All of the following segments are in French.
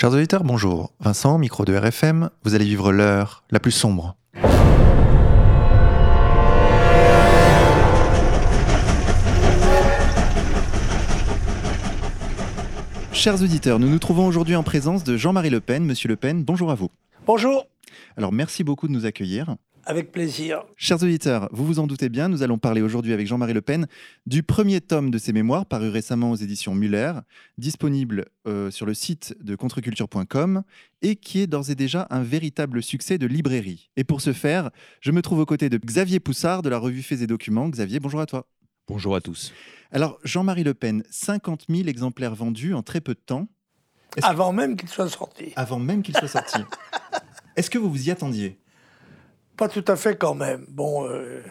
Chers auditeurs, bonjour. Vincent, micro de RFM, vous allez vivre l'heure la plus sombre. Chers auditeurs, nous nous trouvons aujourd'hui en présence de Jean-Marie Le Pen. Monsieur Le Pen, bonjour à vous. Bonjour, Alors merci beaucoup de nous accueillir. Avec plaisir. Chers auditeurs, vous vous en doutez bien, nous allons parler aujourd'hui avec Jean-Marie Le Pen du premier tome de ses mémoires paru récemment aux éditions Muller, disponible euh, sur le site de contreculture.com et qui est d'ores et déjà un véritable succès de librairie. Et pour ce faire, je me trouve aux côtés de Xavier Poussard de la revue Faits et Documents. Xavier, bonjour à toi. Bonjour à tous. Alors, Jean-Marie Le Pen, 50 000 exemplaires vendus en très peu de temps, que- Avant même qu'il soit sorti. avant même qu'il soit sorti. Est-ce que vous vous y attendiez? Pas tout à fait quand même. Bon, euh,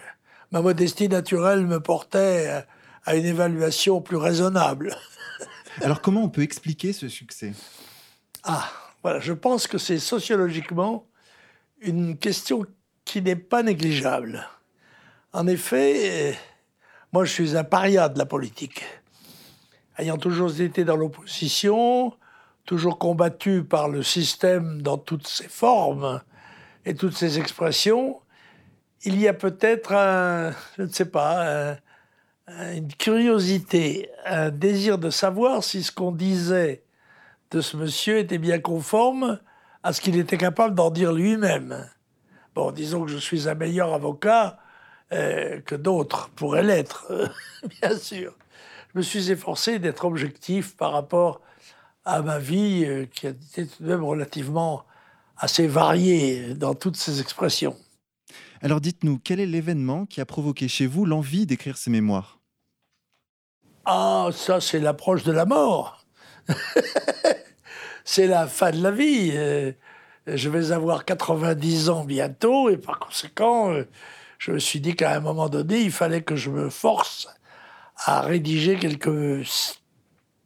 ma modestie naturelle me portait à une évaluation plus raisonnable. Alors, comment on peut expliquer ce succès? Ah, voilà, je pense que c'est sociologiquement une question qui n'est pas négligeable. En effet, euh, moi je suis un paria de la politique. Ayant toujours été dans l'opposition, toujours combattu par le système dans toutes ses formes et toutes ses expressions, il y a peut-être un, je ne sais pas, un- un- une curiosité, un désir de savoir si ce qu'on disait de ce monsieur était bien conforme à ce qu'il était capable d'en dire lui-même. Bon, disons que je suis un meilleur avocat euh, que d'autres pourraient l'être, bien sûr. Je me suis efforcé d'être objectif par rapport à ma vie euh, qui a été tout de même relativement assez variée dans toutes ses expressions. Alors dites-nous, quel est l'événement qui a provoqué chez vous l'envie d'écrire ces mémoires? Ah, ça, c'est l'approche de la mort. c'est la fin de la vie. Euh, Je vais avoir 90 ans bientôt et par conséquent, euh, je me suis dit qu'à un moment donné, il fallait que je me force à rédiger quelques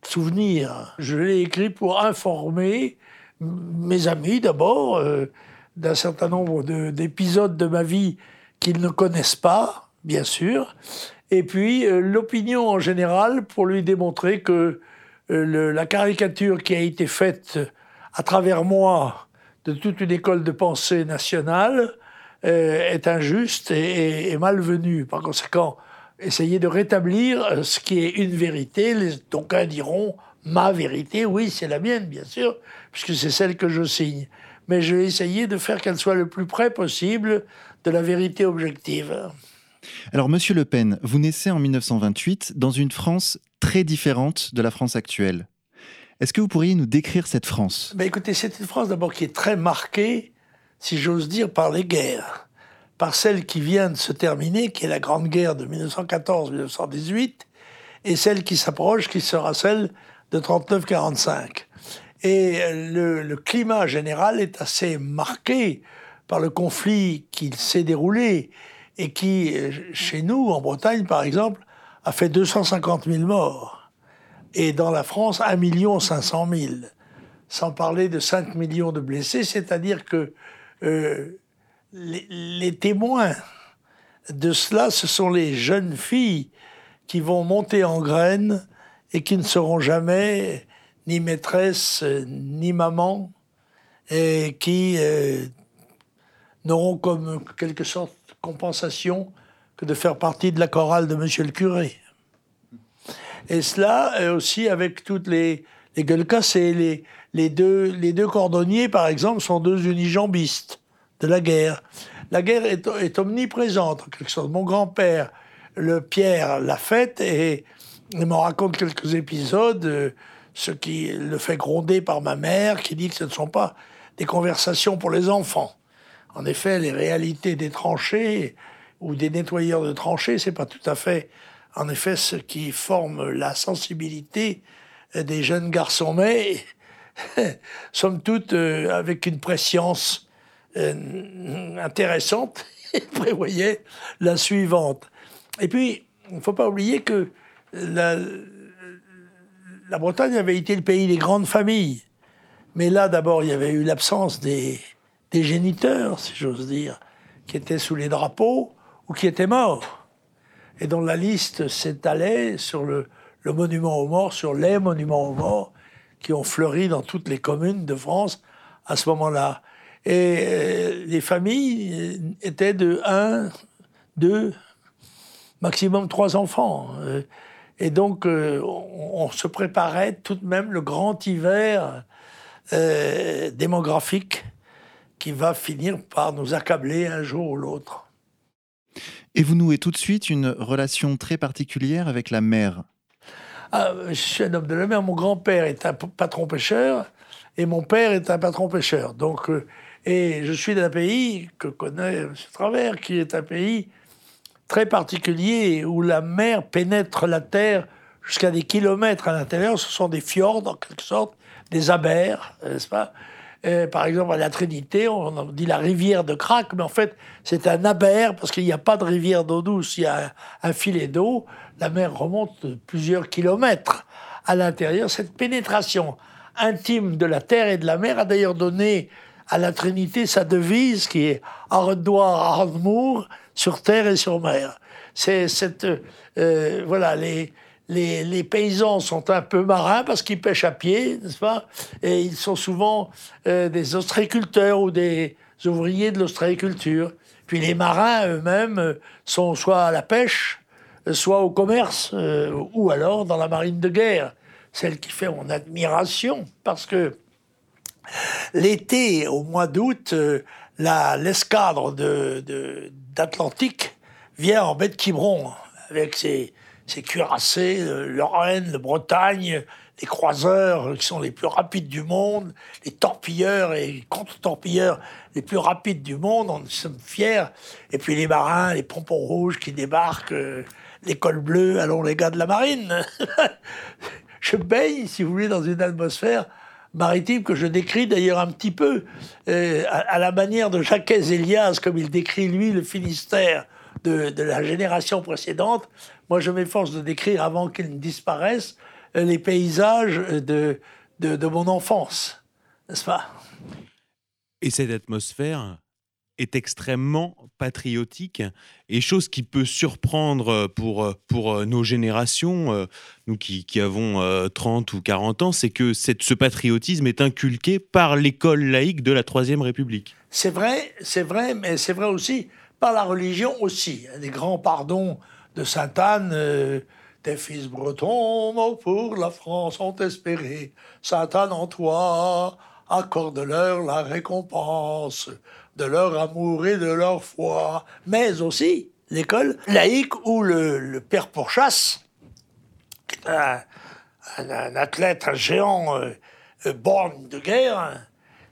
souvenirs. Je l'ai écrit pour informer mes amis d'abord euh, d'un certain nombre de- d'épisodes de ma vie qu'ils ne connaissent pas, bien sûr, et puis euh, l'opinion en général pour lui démontrer que euh, la caricature qui a été faite à travers moi de toute une école de pensée nationale est injuste et, malvenue. Par conséquent, essayer de rétablir ce qui est une vérité. Les, d'aucuns diront ma vérité, oui, c'est la mienne, bien sûr, puisque c'est celle que je signe. Mais je vais essayer de faire qu'elle soit le plus près possible de la vérité objective. Alors Monsieur Le Pen, vous naissez en 1928 dans une France très différente de la France actuelle. Est-ce que vous pourriez nous décrire cette France? Ben écoutez, c'est une France d'abord qui est très marquée, si j'ose dire, par les guerres. Par celle qui vient de se terminer, qui est la Grande Guerre de 1914-1918, et celle qui s'approche, qui sera celle de 39-45. Et euh, le, le climat général est assez marqué par le conflit qui s'est déroulé et qui, euh, chez nous, en Bretagne par exemple, a fait 250 000 morts. Et dans la France, 1 500 000 sans parler de 5 millions de blessés, c'est-à-dire que euh, les, les témoins de cela, ce sont les jeunes filles qui vont monter en graines et qui ne seront jamais ni maîtresses euh, ni mamans et qui euh, n'auront comme quelque sorte compensation que de faire partie de la chorale de Monsieur le curé. Et cela euh, aussi avec toutes les, les gueules cassées. Les, les, deux, les deux cordonniers, par exemple, sont deux unijambistes de la guerre. La guerre est, est omniprésente, en quelque sorte. Mon grand-père, le Pierre, l'a faite et il me raconte quelques épisodes, euh, ce qui le fait gronder par ma mère, qui dit que ce ne sont pas des conversations pour les enfants. En effet, les réalités des tranchées ou des nettoyeurs de tranchées, c'est pas tout à fait, en effet, ce qui forme la sensibilité des jeunes garçons, mais somme toute euh, avec une préscience euh, intéressante, il prévoyait la suivante. Et puis, il ne faut pas oublier que la, Bretagne avait été le pays des grandes familles. Mais là, d'abord, il y avait eu l'absence des, géniteurs, si j'ose dire, qui étaient sous les drapeaux ou qui étaient morts. Et dont la liste s'étalait sur le, le monument aux morts, sur les monuments aux morts, qui ont fleuri dans toutes les communes de France à ce moment-là. Et euh, les familles étaient de 1, 2, maximum 3 enfants. Et donc, euh, on, se préparait tout de même le grand hiver euh, démographique qui va finir par nous accabler un jour ou l'autre. Et vous nouez tout de suite une relation très particulière avec la mer. Ah, je suis un homme de la mer. Mon grand-père est un patron pêcheur et mon père est un patron pêcheur. Donc, euh, et je suis d'un pays que connaît M. Travers, qui est un pays très particulier où la mer pénètre la terre jusqu'à des kilomètres à l'intérieur. Ce sont des fjords, en quelque sorte, des abers, n'est-ce pas? Par exemple, à la Trinité, on dit la rivière de Crac, mais en fait, c'est un aber parce qu'il n'y a pas de rivière d'eau douce, il y a un, filet d'eau. La mer remonte plusieurs kilomètres à l'intérieur. Cette pénétration intime de la terre et de la mer a d'ailleurs donné à la Trinité sa devise qui est Ardoir, Ardmour, sur terre et sur mer. C'est cette. Euh, voilà, les, les, les, paysans sont un peu marins parce qu'ils pêchent à pied, n'est-ce pas? Et ils sont souvent euh, des ostréiculteurs ou des ouvriers de l'ostréiculture. Puis les marins eux-mêmes sont soit à la pêche, soit au commerce, euh, ou alors dans la marine de guerre. Celle qui fait mon admiration, parce que l'été, au mois d'août, l'escadre de, vient en baie de Quiberon avec ses, cuirassés, Lorraine, le Bretagne, les croiseurs qui sont les plus rapides du monde, les torpilleurs et contre-torpilleurs les plus rapides du monde, on sommes fiers. Et puis les marins, les pompons rouges qui débarquent, euh, les cols bleus, allons les gars de la marine. Je baigne, si vous voulez, dans une atmosphère maritime que je décris d'ailleurs un petit peu euh, à, la manière de Jacques Elias, comme il décrit lui le Finistère de, la génération précédente. Moi, je m'efforce de décrire avant qu'il ne disparaisse euh, les paysages de, de, de mon enfance, n'est-ce pas? Et cette atmosphère, est extrêmement patriotique et chose qui peut surprendre pour, pour nos générations, nous qui, avons 30 ou 40 ans, c'est que cette, ce patriotisme est inculqué par l'école laïque de la Troisième République. C'est vrai, c'est vrai, mais c'est vrai aussi par la religion aussi. Des grands pardons de Sainte-Anne. Euh, tes fils bretons, pour la France ont espéré. Sainte-Anne en toi, accorde-leur la récompense de leur amour et de leur foi, mais aussi l'école laïque où le, père Pourchasse, un, un, athlète, un géant euh, euh, borne de guerre,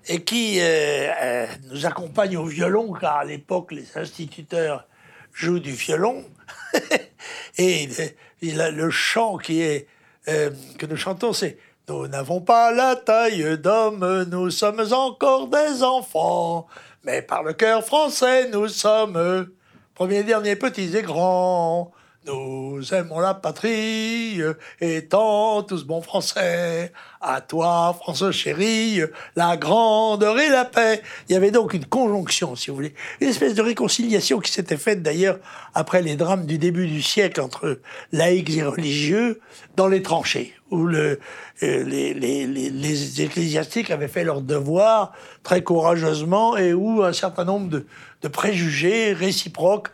et qui euh, nous accompagne au violon, car à l'époque les instituteurs jouent du violon, et le chant qui est que nous chantons, c'est nous n'avons pas la taille d'homme, nous sommes encore des enfants mais par le cœur français, nous sommes premiers, derniers, petits et grands. Nous aimons la patrie, étant tous bons français. À toi, France chérie, la grandeur et la paix. Il y avait donc une conjonction, si vous voulez, une espèce de réconciliation qui s'était faite d'ailleurs après les drames du début du siècle entre laïcs et religieux dans les tranchées, où le, euh, les, les, les, ecclésiastiques avaient fait leur devoir très courageusement et où un certain nombre de, de préjugés réciproques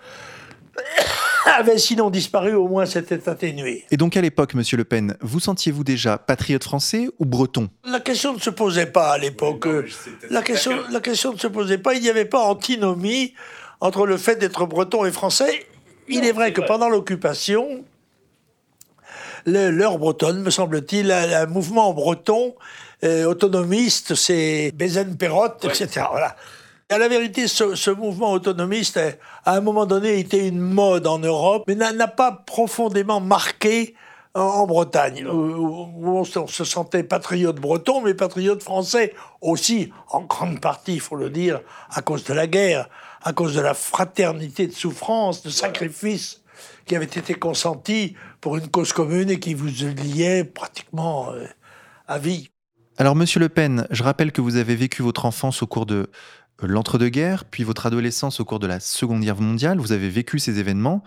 avait sinon disparu, au moins s'était atténué. Et donc à l'époque, Monsieur Le Pen, vous sentiez-vous déjà patriote français ou breton? La question ne se posait pas à l'époque. la, question, la question ne se posait pas. Il n'y avait pas antinomie entre le fait d'être breton et français. Il est vrai que pendant l'occupation, l'heure bretonne, me semble-t-il, un mouvement breton euh, autonomiste, c'est Bézen-Perrotte, etc. Voilà. À la vérité, ce, mouvement autonomiste, à un moment donné, était une mode en Europe, mais n'a pas profondément marqué en, Bretagne, où, on se sentait patriote breton, mais patriote français aussi, en grande partie, il faut le dire, à cause de la guerre, à cause de la fraternité de souffrance, de sacrifice qui avait été consenti pour une cause commune et qui vous liait pratiquement euh, à vie. Alors, Monsieur Le Pen, je rappelle que vous avez vécu votre enfance au cours de l'entre-deux-guerres, puis votre adolescence au cours de la Seconde Guerre mondiale, vous avez vécu ces événements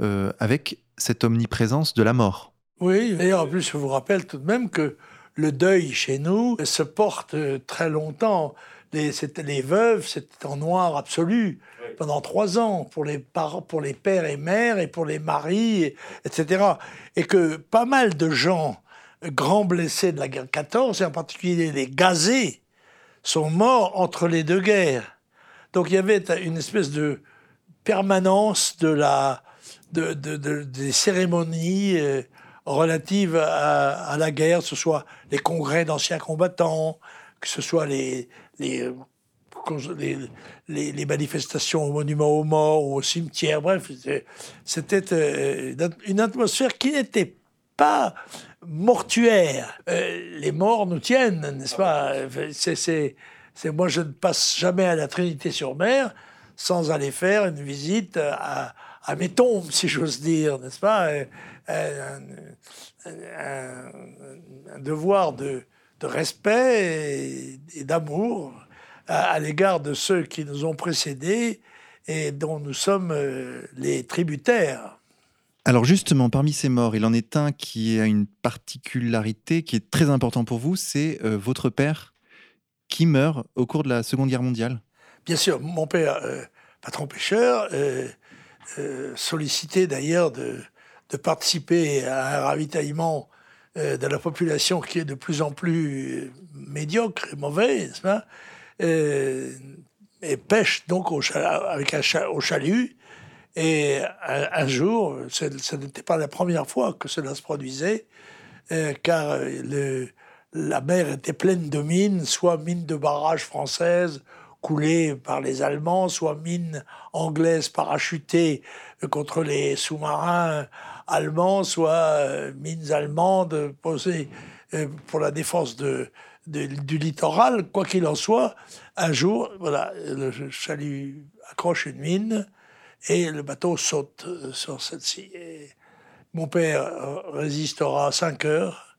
euh, avec cette omniprésence de la mort. Oui, et en plus, je vous rappelle tout de même que le deuil chez nous se porte très longtemps. Les, les veuves, c'était en noir absolu pendant trois ans pour les, parents, pour les pères et mères et pour les maris, etc. Et que pas mal de gens grands blessés de la guerre 14, et en particulier les gazés, sont morts entre les deux guerres. Donc il y avait une espèce de permanence de la, de, des cérémonies euh, relatives à, la guerre, que ce soit les congrès d'anciens combattants, que ce soit les, les, les, manifestations au monument aux morts ou au cimetière. Bref, c'était euh, une atmosphère qui n'était pas mortuaire. Euh, les morts nous tiennent, n'est-ce pas? C'est, Moi, je ne passe jamais à la Trinité-sur-Mer sans aller faire une visite à, mes tombes, si j'ose dire, n'est-ce pas? Un, devoir de, respect et, d'amour à, l'égard de ceux qui nous ont précédés et dont nous sommes euh, les tributaires. Alors justement, parmi ces morts, il en est un qui a une particularité qui est très important pour vous, c'est euh, votre père qui meurt au cours de la Seconde Guerre mondiale. Bien sûr, mon père, euh, patron pêcheur, sollicité d'ailleurs de, participer à un ravitaillement de la population qui est de plus en plus médiocre et mauvaise, et pêche donc avec un au chalut et un, jour, ce, n'était pas la première fois que cela se produisait, euh, car le, la mer était pleine de mines, soit mines de barrages françaises coulées par les Allemands, soit mines anglaises parachutées contre les sous-marins allemands, soit euh, mines allemandes posées euh, pour la défense du littoral. Quoi qu'il en soit, un jour, voilà, le chalut accroche une mine et le bateau saute euh, sur celle-ci. Mon père euh, résistera 5 heures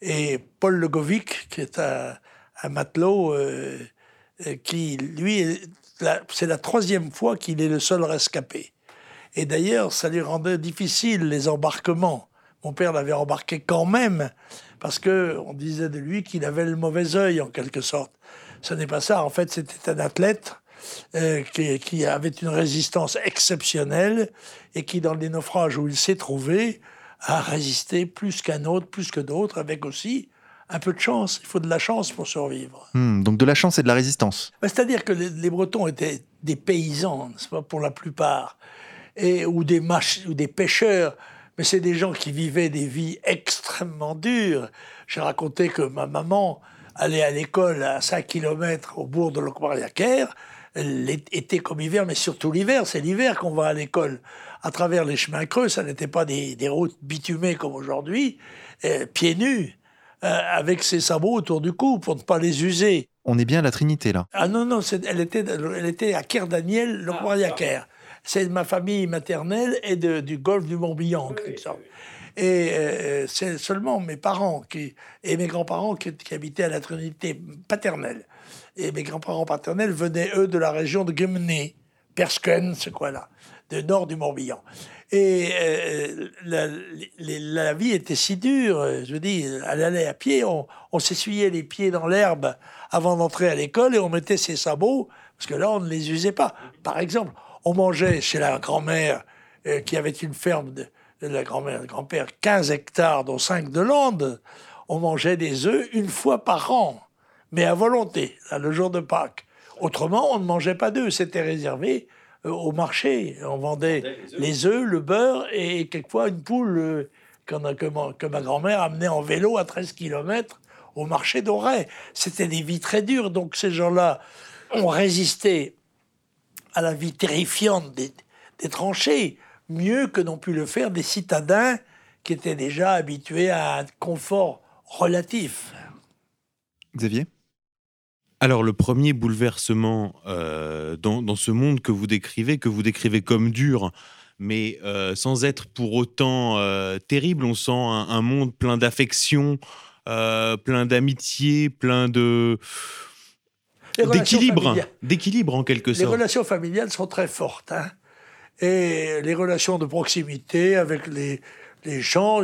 et Paul Legovic, qui est un, matelot, euh, qui, lui, c'est la troisième fois qu'il est le seul rescapé. Et d'ailleurs, ça lui rendait difficile les embarquements. Mon père l'avait embarqué quand même, parce qu'on disait de lui qu'il avait le mauvais œil, en quelque sorte. Ce n'est pas ça. En fait, c'était un athlète euh, qui, avait une résistance exceptionnelle et qui, dans les naufrages où il s'est trouvé, a résisté plus qu'un autre, plus que d'autres, avec aussi un peu de chance. Il faut de la chance pour survivre. Hmm, donc de la chance et de la résistance. Bah, c'est-à-dire que les, Bretons étaient des paysans, pas, pour la plupart, et, ou, des ou des pêcheurs, mais c'est des gens qui vivaient des vies extrêmement dures. J'ai raconté que ma maman allait à l'école à 5 km au bourg de Locmariaquer, été comme hiver, mais surtout l'hiver. C'est l'hiver qu'on va à l'école. À travers les chemins creux, ça n'était pas des, routes bitumées comme aujourd'hui, euh, pieds nus, euh, avec ses sabots autour du cou pour ne pas les user. On est bien à la Trinité, là. Ah non, non, elle était, elle était à Daniel, le roi ah, C'est ma famille maternelle et de, du golfe du Morbihan, Et euh, c'est seulement mes parents qui, et mes grands-parents qui, qui, habitaient à la Trinité paternelle et mes grands-parents paternels venaient, eux, de la région de Gemné, Persken, ce coin-là, de nord du Morbihan. Et euh, la, vie était si dure, je veux dire, elle allait à pied, on, s'essuyait les pieds dans l'herbe avant d'entrer à l'école et on mettait ses sabots, parce que là, on ne les usait pas. Par exemple, on mangeait chez la grand-mère, euh, qui avait une ferme de, la grand-mère, grand-père, 15 hectares, dont 5 de landes, on mangeait des œufs une fois par an mais à volonté, le jour de Pâques. Autrement, on ne mangeait pas d'œufs, c'était réservé euh, au marché. On vendait les œufs, le beurre et quelquefois une poule euh, que, ma, grand-mère amenait en vélo à 13 km au marché d'Auray. C'était des vies très dures, donc ces gens-là ont résisté à la vie terrifiante des, des tranchées, mieux que n'ont pu le faire des citadins qui étaient déjà habitués à un confort relatif. Xavier? Alors le premier bouleversement euh, dans, ce monde que vous décrivez, que vous décrivez comme dur, mais euh, sans être pour autant euh, terrible, on sent un, monde plein d'affection, plein d'amitié, plein de d'équilibre, d'équilibre en quelque sorte. Les relations familiales sont très fortes, hein. et les relations de proximité avec les, les gens.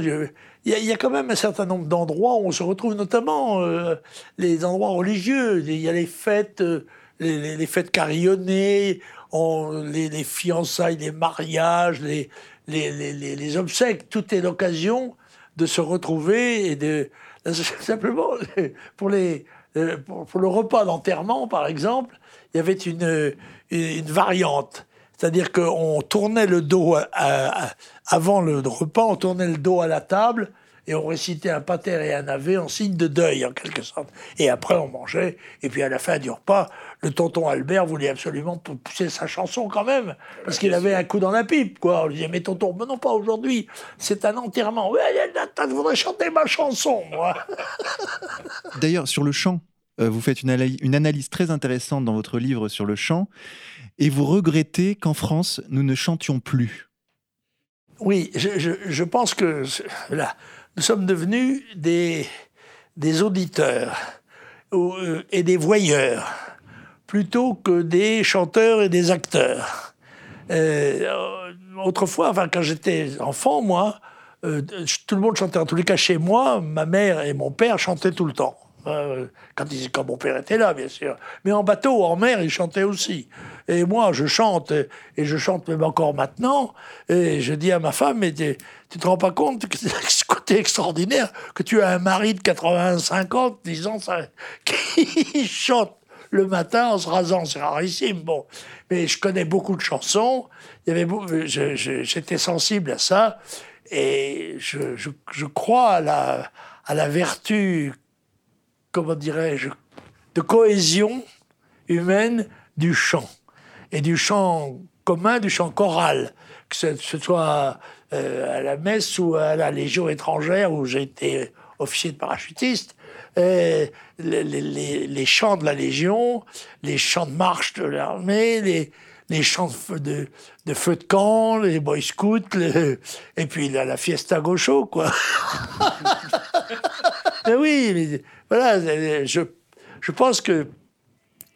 Il y, a quand même un certain nombre d'endroits où on se retrouve, notamment euh, les endroits religieux. Il y a les fêtes, euh, les, fêtes carillonnées, les, fiançailles, les mariages, les, les, obsèques. Tout est l'occasion de se retrouver et de simplement pour les euh, pour, le repas d'enterrement, par exemple, il y avait une, une variante. C'est-à-dire qu'on tournait le dos, avant le repas, on tournait le dos à la table et on récitait un pater et un ave en signe de deuil, en quelque sorte. Et après, on mangeait. Et puis, à la fin du repas, le tonton Albert voulait absolument pousser sa chanson quand même, parce qu'il avait un coup dans la pipe, quoi. On lui disait, mais tonton, mais non pas aujourd'hui, c'est un enterrement. Ouais, voudrais chanter ma chanson, moi. D'ailleurs, sur le chant, euh, vous faites une analyse très intéressante dans votre livre sur le chant, et vous regrettez qu'en France, nous ne chantions plus. Oui, je, pense que là, nous sommes devenus des, auditeurs euh, et des voyeurs plutôt que des chanteurs et des acteurs. Euh, autrefois, enfin, quand j'étais enfant, moi, tout le monde chantait. En tous les cas, chez moi, ma mère et mon père chantaient tout le temps. Euh, quand, il, quand mon père était là, bien sûr. Mais en bateau, en mer, il chantait aussi. Et moi, je chante, et je chante même encore maintenant. Et je dis à ma femme, mais tu, te rends pas compte que ce côté extraordinaire que tu as un mari de 85 ans, disant ça, qui chante le matin en se rasant, c'est rarissime. Bon, mais je connais beaucoup de chansons. Il y avait, j'étais sensible à ça, et je, crois à la vertu comment dirais-je, de cohésion humaine du chant. Et du chant commun, du chant choral, que ce, soit euh, à la messe ou à la Légion étrangère où j'ai été officier de parachutiste. les, les, chants de la Légion, les chants de marche de l'armée, les, chants de, de, feu de camp, les boy scouts, et puis la, la fiesta gaucho, quoi. mais oui, mais voilà, je, je pense que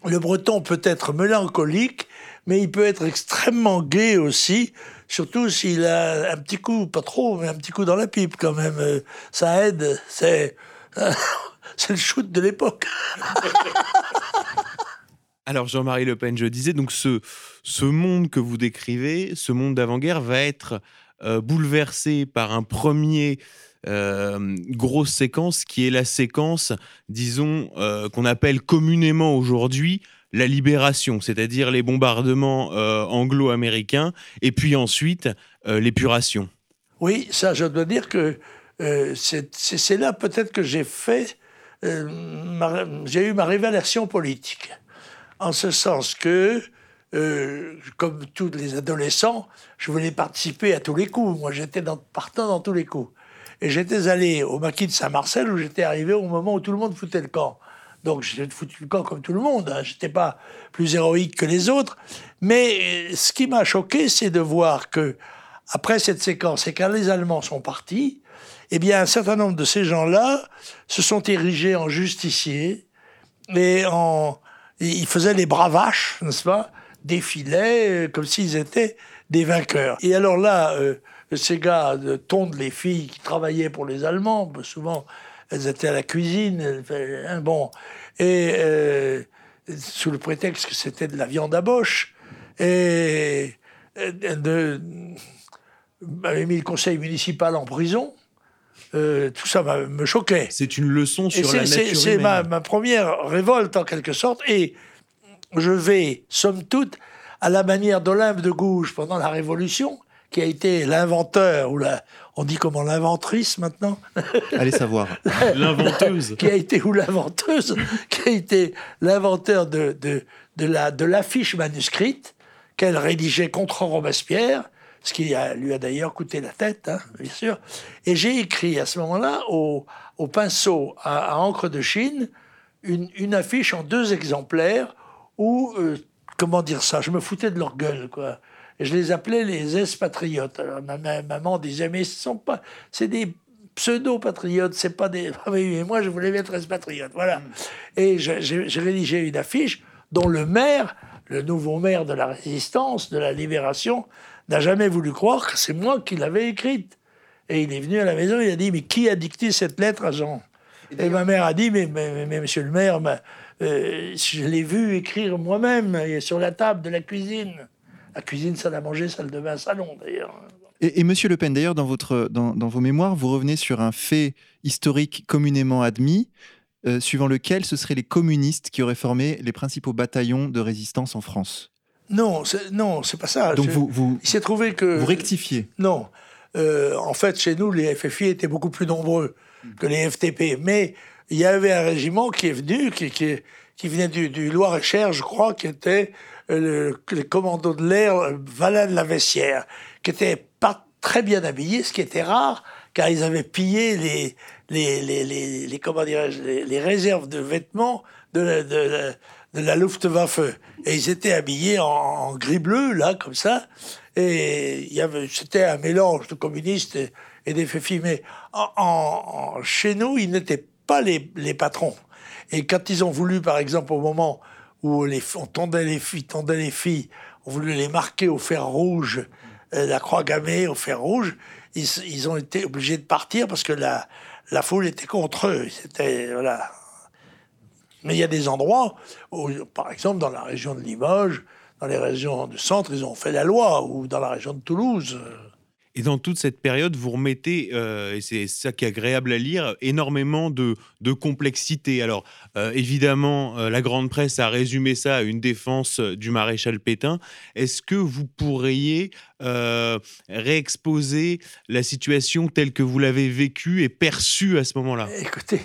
le breton peut être mélancolique, mais il peut être extrêmement gai aussi, surtout s'il a un petit coup, pas trop, mais un petit coup dans la pipe quand même. Ça aide, c'est, c'est le shoot de l'époque. Alors Jean-Marie Le Pen, je disais, donc ce, ce monde que vous décrivez, ce monde d'avant-guerre va être euh, bouleversé par un premier euh, grosse séquence qui est la séquence, disons, euh, qu'on appelle communément aujourd'hui la libération, c'est-à-dire les bombardements euh, anglo-américains, et puis ensuite l'épuration. Oui, ça, je dois dire que c'est là peut-être que j'ai fait, j'ai eu ma révélation politique, en ce sens que comme tous les adolescents, je voulais participer à tous les coups. Moi, j'étais partant dans tous les coups. Et j'étais allé au maquis de Saint-Marcel où j'étais arrivé au moment où tout le monde foutait le camp. Donc j'ai foutu le camp comme tout le monde. Hein. Je n'étais pas plus héroïque que les autres. Mais ce qui m'a choqué, c'est de voir que après cette séquence, et quand les Allemands sont partis, eh bien un certain nombre de ces gens-là se sont érigés en justiciers et ils faisaient les bravaches, n'est-ce pas Défilaient euh, comme s'ils étaient des vainqueurs. Et alors là, euh, ces gars tondent les filles qui travaillaient pour les Allemands. Souvent, elles étaient à la cuisine. Hein, bon, et euh, sous le prétexte que c'était de la viande à boche. Et de, avait mis le conseil municipal en prison. Euh, tout ça me choquait. C'est une leçon sur la nature C'est ma, ma, première révolte en quelque sorte. Et je vais, somme toute, à la manière d'Olympe de Gouges pendant la Révolution, qui a été l'inventeur, ou la, on dit comment l'inventrice maintenant? Allez savoir. L'inventeuse. qui a été, ou l'inventeuse, qui a été l'inventeur de, de, de, la, de l'affiche manuscrite qu'elle rédigeait contre Robespierre, ce qui lui a d'ailleurs coûté la tête, hein, bien sûr. Et j'ai écrit à ce moment-là au, au pinceau à, encre de Chine une, une, affiche en deux exemplaires où, euh, comment dire ça, je me foutais de leur gueule, quoi je les appelais les expatriotes. Alors, ma, maman disait, mais ce sont pas, c'est des pseudo-patriotes, c'est pas des. Ah oui, moi, je voulais être expatriote. Voilà. Mm. Et j'ai rédigé une affiche dont le maire, le nouveau maire de la résistance, de la libération, n'a jamais voulu croire que c'est moi qui l'avais écrite. Et il est venu à la maison, il a dit, mais qui a dicté cette lettre à Jean? Et, ma mère a dit, mais, mais, monsieur le maire, euh, je l'ai vu écrire moi-même sur la table de la cuisine. La cuisine, salle à manger, salle de bain, salon d'ailleurs. Et, Monsieur Le Pen, d'ailleurs, dans, votre, dans, dans, vos mémoires, vous revenez sur un fait historique communément admis, euh, suivant lequel ce seraient les communistes qui auraient formé les principaux bataillons de résistance en France. Non, non, c'est pas ça. Donc vous, vous, il s'est trouvé que vous rectifiez. Non, euh, en fait, chez nous, les FFI étaient beaucoup plus nombreux que les FTP, mais il y avait un régiment qui est venu, qui, qui, qui venait du, du Loir-et-Cher, je crois, qui était le, les commandos de l'air Valin de la Vessière, qui était pas très bien habillés, ce qui était rare, car ils avaient pillé les, les, les, les, les réserves de vêtements de la, de, la Luftwaffe. Et ils étaient habillés en, gris-bleu, là, comme ça. Et c'était un mélange de communistes et, des FFI. Mais en, chez nous, ils n'étaient pas les, les patrons. Et quand ils ont voulu, par exemple, au moment où on tendait les filles, on voulait les marquer au fer rouge, euh, la croix gammée au fer rouge, ils, ont été obligés de partir parce que la, la foule était contre eux. C'était voilà. Mais il y a des endroits par exemple, dans la région de Limoges, dans les régions du centre, ils ont fait la loi, ou dans la région de Toulouse. Et dans toute cette période, vous remettez, euh, et c'est ça qui est agréable à lire, énormément de, complexité. Alors, euh, évidemment, euh, la grande presse a résumé ça à une défense du maréchal Pétain. Est-ce que vous pourriez réexposer la situation telle que vous l'avez vécue et perçue à ce moment-là? Écoutez,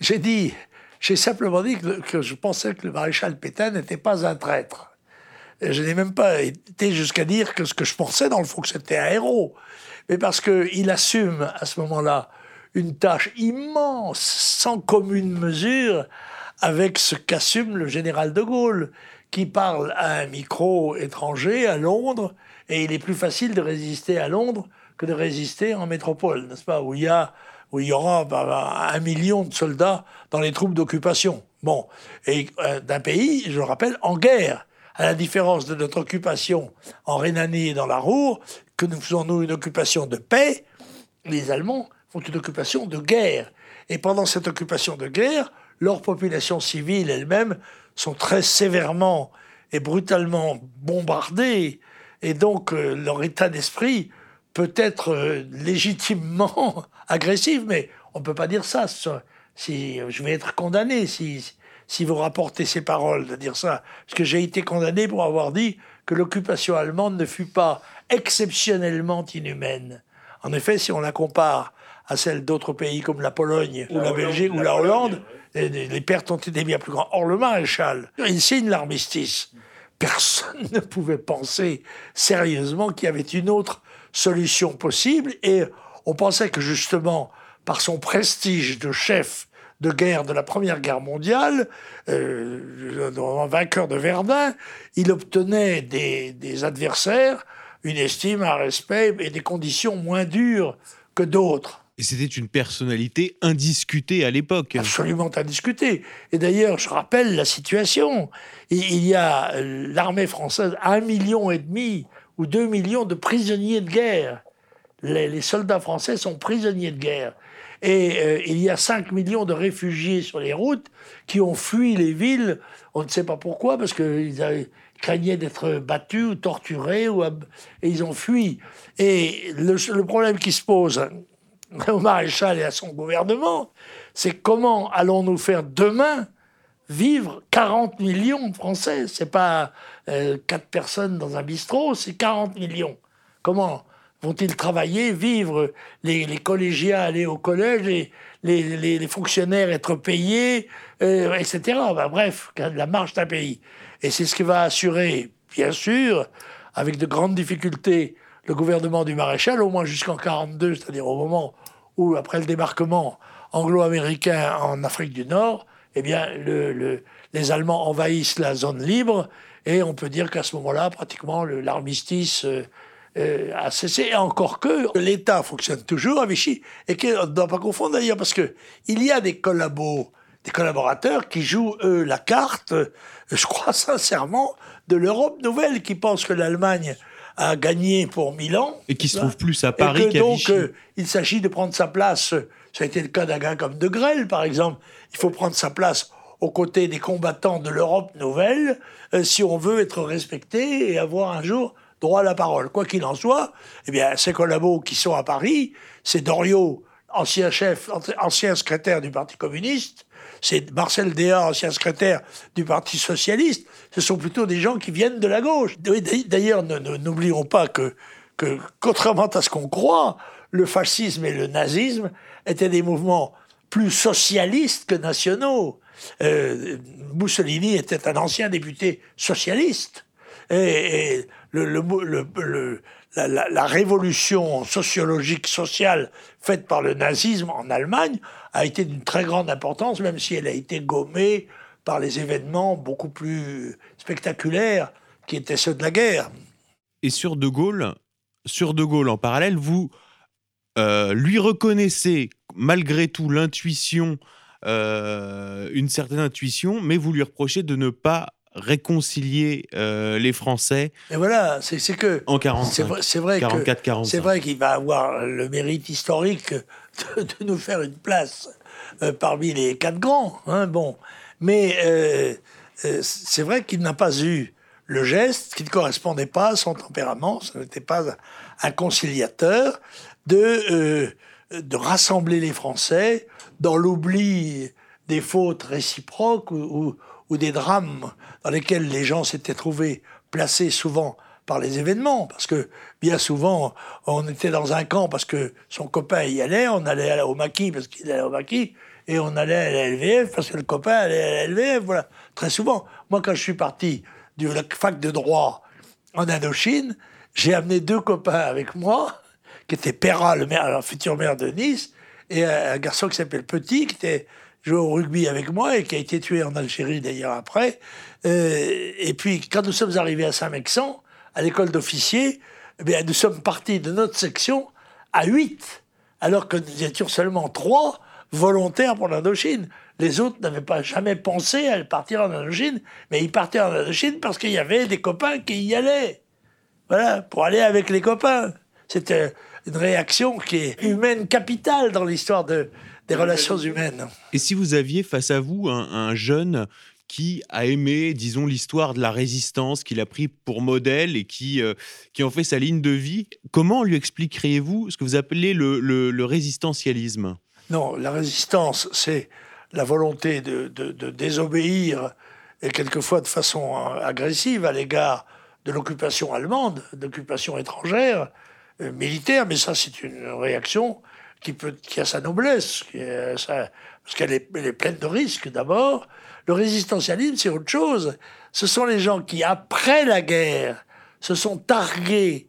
j'ai dit, j'ai simplement dit que je pensais que le maréchal Pétain n'était pas un traître je n'ai même pas été jusqu'à dire que ce que je pensais, dans le fond, que c'était un héros. Mais parce qu'il assume, à ce moment-là, une tâche immense, sans commune mesure, avec ce qu'assume le général de Gaulle, qui parle à un micro étranger à Londres, et il est plus facile de résister à Londres que de résister en métropole, n'est-ce pas, où il y a où il y aura bah, bah, un million de soldats dans les troupes d'occupation. Bon, et euh, d'un pays, je le rappelle, en guerre à la différence de notre occupation en Rhénanie et dans la Ruhr, que nous faisons nous une occupation de paix, les Allemands font une occupation de guerre. Et pendant cette occupation de guerre, leurs populations civiles elles-mêmes sont très sévèrement et brutalement bombardées, et donc euh, leur état d'esprit peut être euh, légitimement agressif, mais on ne peut pas dire ça. Si, je vais être condamné si, si vous rapportez ces paroles de dire ça, parce que j'ai été condamné pour avoir dit que l'occupation allemande ne fut pas exceptionnellement inhumaine. En effet, si on la compare à celle d'autres pays comme la Pologne ou la, Belgique ou la, Hollande, les, pertes ont été bien plus grandes. Or, le maréchal, il signe l'armistice. Personne ne pouvait penser sérieusement qu'il y avait une autre solution possible et on pensait que justement, par son prestige de chef de guerre de la Première Guerre mondiale, euh, vainqueur de Verdun, il obtenait des, adversaires une estime, un respect et des conditions moins dures que d'autres. Et c'était une personnalité indiscutée à l'époque. Absolument indiscutée. Et d'ailleurs, je rappelle la situation. Il y a euh, l'armée française, un million et demi ou deux millions de prisonniers de guerre. les soldats français sont prisonniers de guerre. Et euh, il y a 5 millions de réfugiés sur les routes qui ont fui les villes, on ne sait pas pourquoi, parce qu'ils craignaient d'être battus ou torturés, ou, et ils ont fui. Et le, problème qui se pose au maréchal et à son gouvernement, c'est comment allons-nous faire demain vivre 40 millions de Français? C'est pas euh, 4 personnes dans un bistrot, c'est 40 millions. Comment Vont-ils travailler, vivre, les, collégiens aller au collège, les, les, fonctionnaires être payés, euh, etc. Bref, la marche d'un pays. Et c'est ce qui va assurer, bien sûr, avec de grandes difficultés, le gouvernement du maréchal, au moins jusqu'en 1942, c'est-à-dire au moment où, après le débarquement anglo-américain en Afrique du Nord, eh bien, le, les Allemands envahissent la zone libre, et on peut dire qu'à ce moment-là, pratiquement, l'armistice euh, euh, a cessé. encore que l'État fonctionne toujours à Vichy et qu'on ne doit pas confondre d'ailleurs parce que il y a des collabos, des collaborateurs qui jouent eux la carte, euh, je crois sincèrement, de l'Europe nouvelle, qui pensent que l'Allemagne a gagné pour Milan. Et qui se trouve plus à Paris qu'à donc, Vichy. euh, il s'agit de prendre sa place. Ça a été le cas d'un gars comme De Grelle, par exemple. Il faut prendre sa place aux côtés des combattants de l'Europe nouvelle euh, si on veut être respecté et avoir un jour droit à la parole. Quoi qu'il en soit, eh bien, ces collabos qui sont à Paris, c'est Doriot, ancien chef, ancien secrétaire du Parti communiste, c'est Marcel Déat, ancien secrétaire du Parti socialiste. Ce sont plutôt des gens qui viennent de la gauche. D'ailleurs, n'oublions pas que, que, contrairement à ce qu'on croit, le fascisme et le nazisme étaient des mouvements plus socialistes que nationaux. Euh, Mussolini était un ancien député socialiste. Et la révolution sociologique, sociale faite par le nazisme en Allemagne a été d'une très grande importance, même si elle a été gommée par les événements beaucoup plus spectaculaires qui étaient ceux de la guerre. Et sur De Gaulle, sur De Gaulle en parallèle, vous euh, lui reconnaissez malgré tout l'intuition, euh, une certaine intuition, mais vous lui reprochez de ne pas réconcilier euh, les Français Et voilà, c'est que en c'est 45, vrai, c'est vrai que 44, 45. c'est vrai qu'il va avoir le mérite historique de, de nous faire une place euh, parmi les quatre grands. hein, bon, mais euh, c'est vrai qu'il n'a pas eu le geste qui ne correspondait pas à son tempérament. Ce n'était pas un conciliateur de de rassembler les Français dans l'oubli des fautes réciproques ou, ou- ou des drames dans lesquels les gens s'étaient trouvés placés souvent par les événements, parce que bien souvent, on était dans un camp parce que son copain y allait, on allait au maquis parce qu'il allait au maquis, et on allait à la LVF parce que le copain allait à la LVF, voilà. Très souvent. Moi, quand je suis parti de la fac de droit en Indochine, j'ai amené deux copains avec moi, qui étaient Perra, le, le futur maire de Nice, et un, un garçon qui s'appelle Petit, qui était joué au rugby avec moi et qui a été tué en Algérie d'ailleurs après. Euh, et puis, quand nous sommes arrivés à Saint-Mexan, à l'école d'officiers, eh nous sommes partis de notre section à 8, alors que nous étions seulement 3 volontaires pour l'Indochine. Les autres n'avaient pas jamais pensé à partir en Indochine, mais ils partaient en Indochine parce qu'il y avait des copains qui y allaient. Voilà, pour aller avec les copains. C'était une réaction qui est humaine capitale dans l'histoire de, des relations humaines. Et si vous aviez face à vous un, un jeune qui a aimé, disons, l'histoire de la résistance, qu'il a pris pour modèle et qui, euh, qui en fait sa ligne de vie, comment lui expliqueriez-vous ce que vous appelez le, le- le résistentialisme? Non, la résistance, c'est la volonté de, de- de désobéir, et quelquefois de façon euh, agressive, à l'égard de l'occupation allemande, d'occupation étrangère, euh, militaire, mais ça, c'est une réaction qui, a sa noblesse, qui parce qu'elle est, pleine de risques d'abord. Le résistentialisme, c'est autre chose. Ce sont les gens qui, après la guerre, se sont targués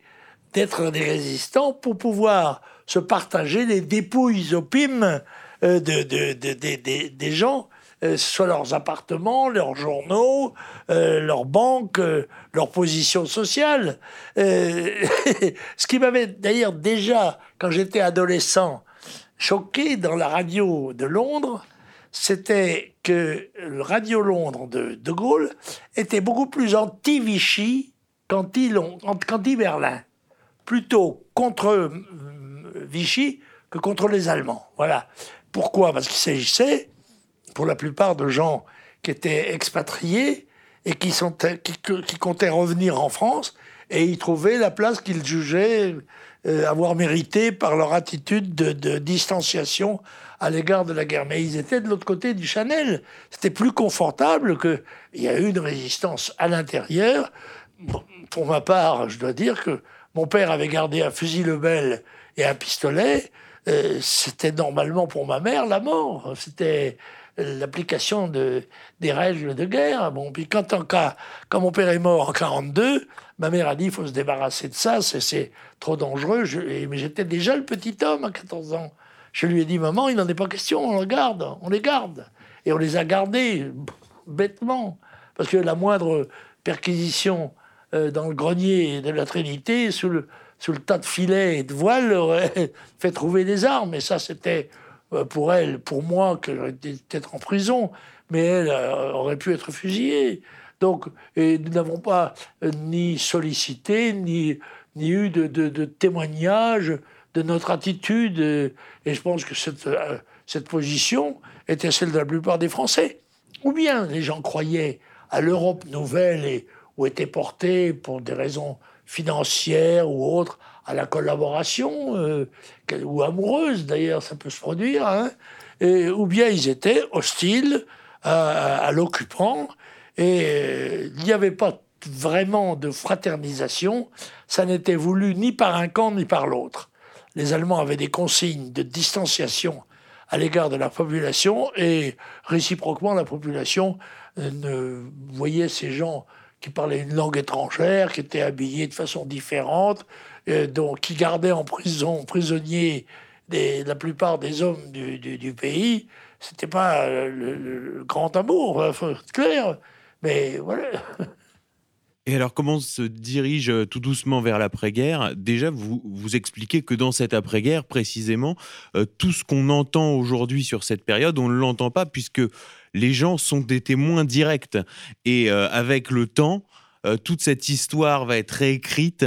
d'être des résistants pour pouvoir se partager les dépouilles opimes euh, de, de- de- de- de- des gens, soit leurs appartements, leurs journaux, euh, leurs banques, euh, leur position sociale. Euh, ce qui m'avait d'ailleurs déjà, quand j'étais adolescent, choqué dans la radio de Londres, c'était que le Radio Londres de De Gaulle était beaucoup plus anti-Vichy qu'anti-Berlin. Plutôt contre euh, Vichy que contre les Allemands. Voilà. Pourquoi? Parce qu'il s'agissait, pour la plupart, de gens qui étaient expatriés et qui, sont, qui, qui comptaient revenir en France et y trouver la place qu'ils jugeaient euh, avoir mérité par leur attitude de, de distanciation à l'égard de la guerre. Mais ils étaient de l'autre côté du Chanel. C'était plus confortable que. Il y a eu une résistance à l'intérieur. Pour ma part, je dois dire que mon père avait gardé un fusil Lebel et un pistolet. Euh, C'était normalement pour ma mère la mort. C'était l'application de, des règles de guerre. Bon, puis quand, en cas, quand mon père est mort en 42, ma mère a dit il faut se débarrasser de ça, c'est- trop dangereux. Mais j'étais déjà le petit homme à 14 ans. Je lui ai dit maman, il n'en est pas question, on les garde, on les garde. Et on les a gardés bêtement. Parce que la moindre perquisition euh, dans le grenier de la Trinité, sous le, sous le tas de filets et de voiles, aurait fait trouver des armes. Et ça, c'était pour elle, pour moi, que j'aurais été en prison. mais elle aurait pu être fusillée. Donc, et nous n'avons pas ni sollicité, ni, ni eu de, de, témoignages de notre attitude. Et je pense que cette, cette position était celle de la plupart des Français. Ou bien les gens croyaient à l'Europe nouvelle et, ou étaient portés pour des raisons financières ou autres à la collaboration, euh, ou amoureuse d'ailleurs, ça peut se produire, hein. ou bien ils étaient hostiles à, l'occupant, et euh, il n'y avait pas vraiment de fraternisation, ça n'était voulu ni par un camp ni par l'autre. Les Allemands avaient des consignes de distanciation à l'égard de la population et réciproquement la population euh, ne voyait ces gens qui parlaient une langue étrangère, qui étaient habillés de façon différente, euh, donc, qui gardaient en prison, prisonniers la plupart des hommes du, du, du pays. C'était pas le, grand amour, il faut être clair, mais voilà. Et alors, comment se dirige euh, tout doucement vers l'après-guerre? Déjà, vous, vous expliquez que dans cette après-guerre, précisément, euh, tout ce qu'on entend aujourd'hui sur cette période, on ne l'entend pas puisque les gens sont des témoins directs. Et euh, avec le temps, toute cette histoire va être réécrite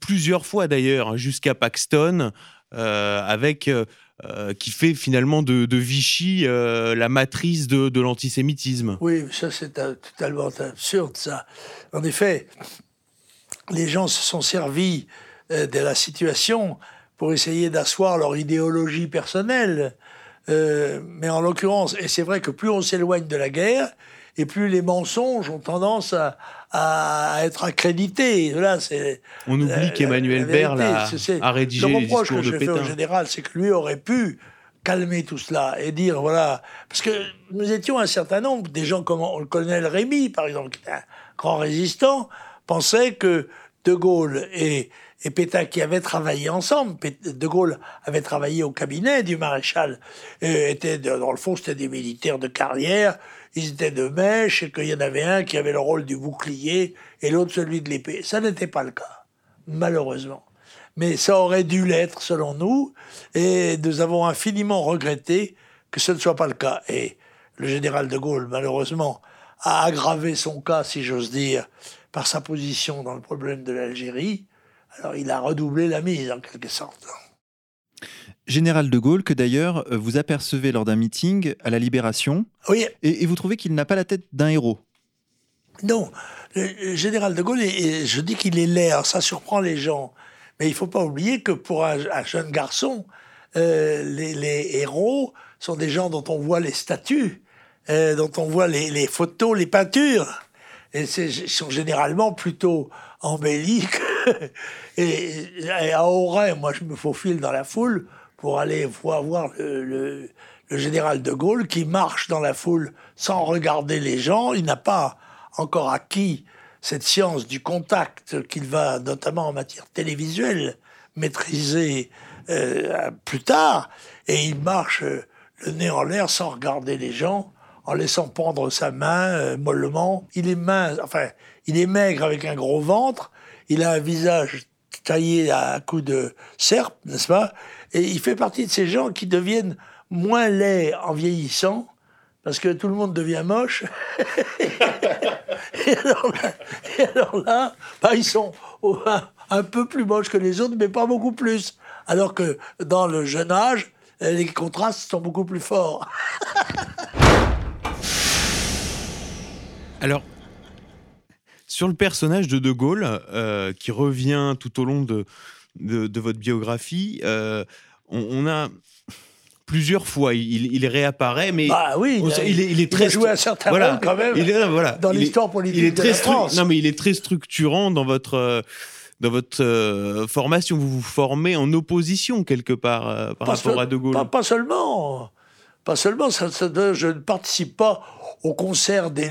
plusieurs fois d'ailleurs, hein, jusqu'à Paxton, avec euh, qui fait finalement de, Vichy euh, la matrice de, l'antisémitisme. Oui, ça c'est totalement absurde, ça. En effet, les gens se sont servis euh, de la situation pour essayer d'asseoir leur idéologie personnelle. mais en l'occurrence, et c'est vrai que plus on s'éloigne de la guerre, et plus les mensonges ont tendance à, à être accrédité. Là, c'est On oublie qu'Emmanuel Baird a, rédigé les discours que de je Fais au général, c'est que lui aurait pu calmer tout cela et dire voilà parce que nous étions un certain nombre des gens comme le colonel Rémy par exemple qui était un grand résistant pensaient que De Gaulle et et Pétain qui avaient travaillé ensemble. De Gaulle avait travaillé au cabinet du maréchal. Et était, dans le fond, c'était des militaires de carrière ils étaient de mèche et qu'il y en avait un qui avait le rôle du bouclier et l'autre celui de l'épée. Ça n'était pas le cas, malheureusement. Mais ça aurait dû l'être, selon nous, et nous avons infiniment regretté que ce ne soit pas le cas. Et le général de Gaulle, malheureusement, a aggravé son cas, si j'ose dire, par sa position dans le problème de l'Algérie. Alors il a redoublé la mise, en quelque sorte. Général de Gaulle, que d'ailleurs euh, vous apercevez lors d'un meeting à la Libération. Oui. Et, vous trouvez qu'il n'a pas la tête d'un héros Non. Le, général de Gaulle, je dis qu'il est l'air, ça surprend les gens. Mais il ne faut pas oublier que pour un, jeune garçon, euh, les, héros sont des gens dont on voit les statues, euh, dont on voit les, photos, les peintures. Et ils sont généralement plutôt embellis. et, à Auray, moi je me faufile dans la foule pour aller voir le, général de Gaulle qui marche dans la foule sans regarder les gens. Il n'a pas encore acquis cette science du contact qu'il va, notamment en matière télévisuelle, maîtriser euh, plus tard. Et il marche euh, le nez en l'air sans regarder les gens, en laissant pendre sa main euh, mollement. Il est mince, enfin, il est maigre avec un gros ventre. Il a un visage taillé à coups de serpe, n'est-ce pas? Et il fait partie de ces gens qui deviennent moins laids en vieillissant, parce que tout le monde devient moche. et, alors là, bah, ils sont un, peu plus moches que les autres, mais pas beaucoup plus. Alors que dans le jeune âge, les contrastes sont beaucoup plus forts. alors, sur le personnage de De Gaulle, euh, qui revient tout au long de, de, votre biographie, euh, on, a plusieurs fois, il, réapparaît, mais bah oui, il, est, il, très joué un certain voilà, quand même voilà, dans l'histoire politique il est très de la France. Non, mais il est très structurant dans votre dans votre euh, formation. Vous vous formez en opposition quelque part euh, par rapport à De Gaulle. Pas, seulement, pas seulement. Ça, je ne participe pas au concert des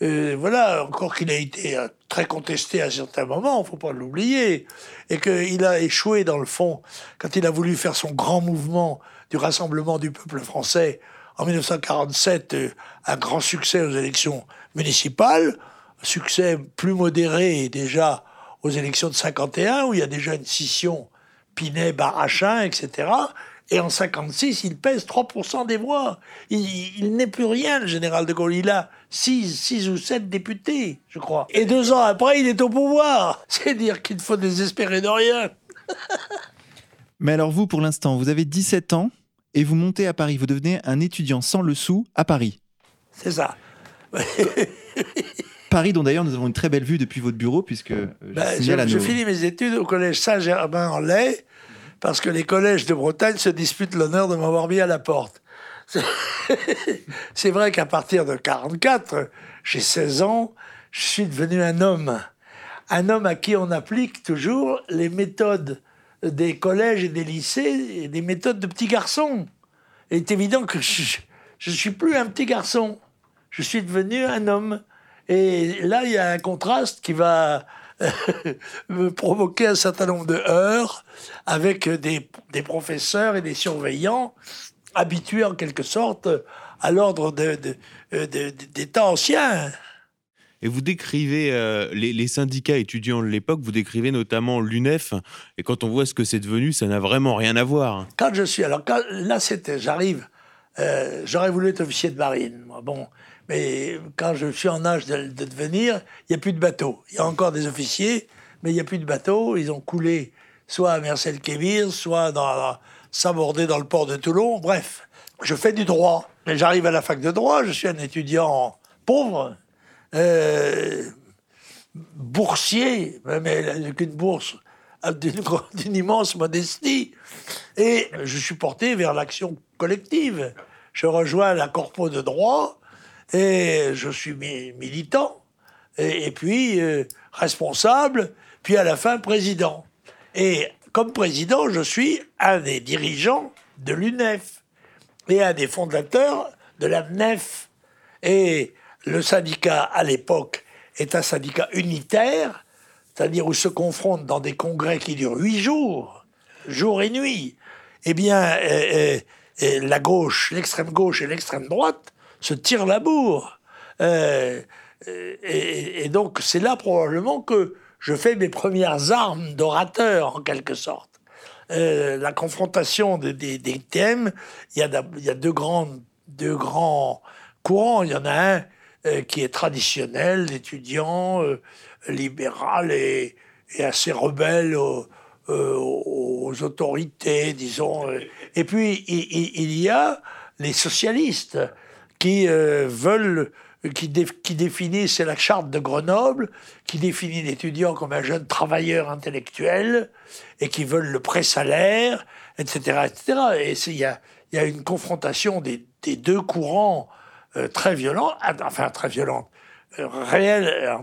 loges. voilà, encore qu'il a été très contesté à certains moments, faut pas l'oublier, et qu'il a échoué dans le fond quand il a voulu faire son grand mouvement du rassemblement du peuple français en 1947, euh, un grand succès aux élections municipales, un succès plus modéré déjà aux élections de 51, où il y a déjà une scission Pinet-Barachin, etc. Et en 56, il pèse 3% des voix. Il, n'est plus rien, le général de Gaulle. Il a 6, ou 7 députés, je crois. Et deux ans après, il est au pouvoir. C'est dire qu'il ne faut désespérer de rien. Mais alors vous, pour l'instant, vous avez 17 ans et vous montez à Paris. Vous devenez un étudiant sans le sou à Paris. C'est ça. Paris, dont d'ailleurs nous avons une très belle vue depuis votre bureau, puisque euh, ben, je, finis mes études au collège Saint-Germain-en-Laye, parce que les collèges de Bretagne se disputent l'honneur de m'avoir mis à la porte. C'est vrai qu'à partir de 44, j'ai 16 ans, je suis devenu un homme. Un homme à qui on applique toujours les méthodes des collèges et des lycées, et des méthodes de petits garçons. Il est évident que je ne suis plus un petit garçon. Je suis devenu un homme. Et là, il y a un contraste qui va me provoquer un certain nombre de heures avec des, des professeurs et des surveillants habitués en quelque sorte à l'ordre de, de, des temps anciens. Et vous décrivez euh, les, syndicats étudiants de l'époque, vous décrivez notamment l'UNEF, et quand on voit ce que c'est devenu, ça n'a vraiment rien à voir. Quand je suis, alors là c'était, j'arrive, euh, j'aurais voulu être officier de marine, moi, bon, mais quand je suis en âge de, devenir, il n'y a plus de bateaux. Il y a encore des officiers, mais il n'y a plus de bateaux. Ils ont coulé soit à Mercel-Kévir, soit dans, s'aborder dans le port de Toulon. Bref, je fais du droit. Mais j'arrive à la fac de droit, je suis un étudiant pauvre, euh, boursier, mais qu'une bourse d'une immense modestie. Et je suis porté vers l'action collective. Je rejoins la corpo de droit et je suis militant, et, puis euh, responsable, puis à la fin président. Et comme président, je suis un des dirigeants de l'UNEF et un des fondateurs de la NEF. Et le syndicat, à l'époque, est un syndicat unitaire, c'est-à-dire où se confrontent dans des congrès qui durent huit jours, jour et nuit, eh bien, euh, euh, la gauche, l'extrême gauche et l'extrême droite se tire la bourre. Euh, et, donc c'est là probablement que je fais mes premières armes d'orateur en quelque sorte. Euh, la confrontation des, thèmes, il y, a, deux, grands, deux grands courants. Il y en a un euh, qui est traditionnel, étudiant, libéral et, assez rebelle aux, autorités, disons. Et puis il y a les socialistes qui euh, veulent, qui, qui définit, c'est la charte de Grenoble, qui définit l'étudiant comme un jeune travailleur intellectuel et qui veulent le pré-salaire, etc., etc. Et il y a, une confrontation des, deux courants euh, très violents, enfin très violents, euh, réels,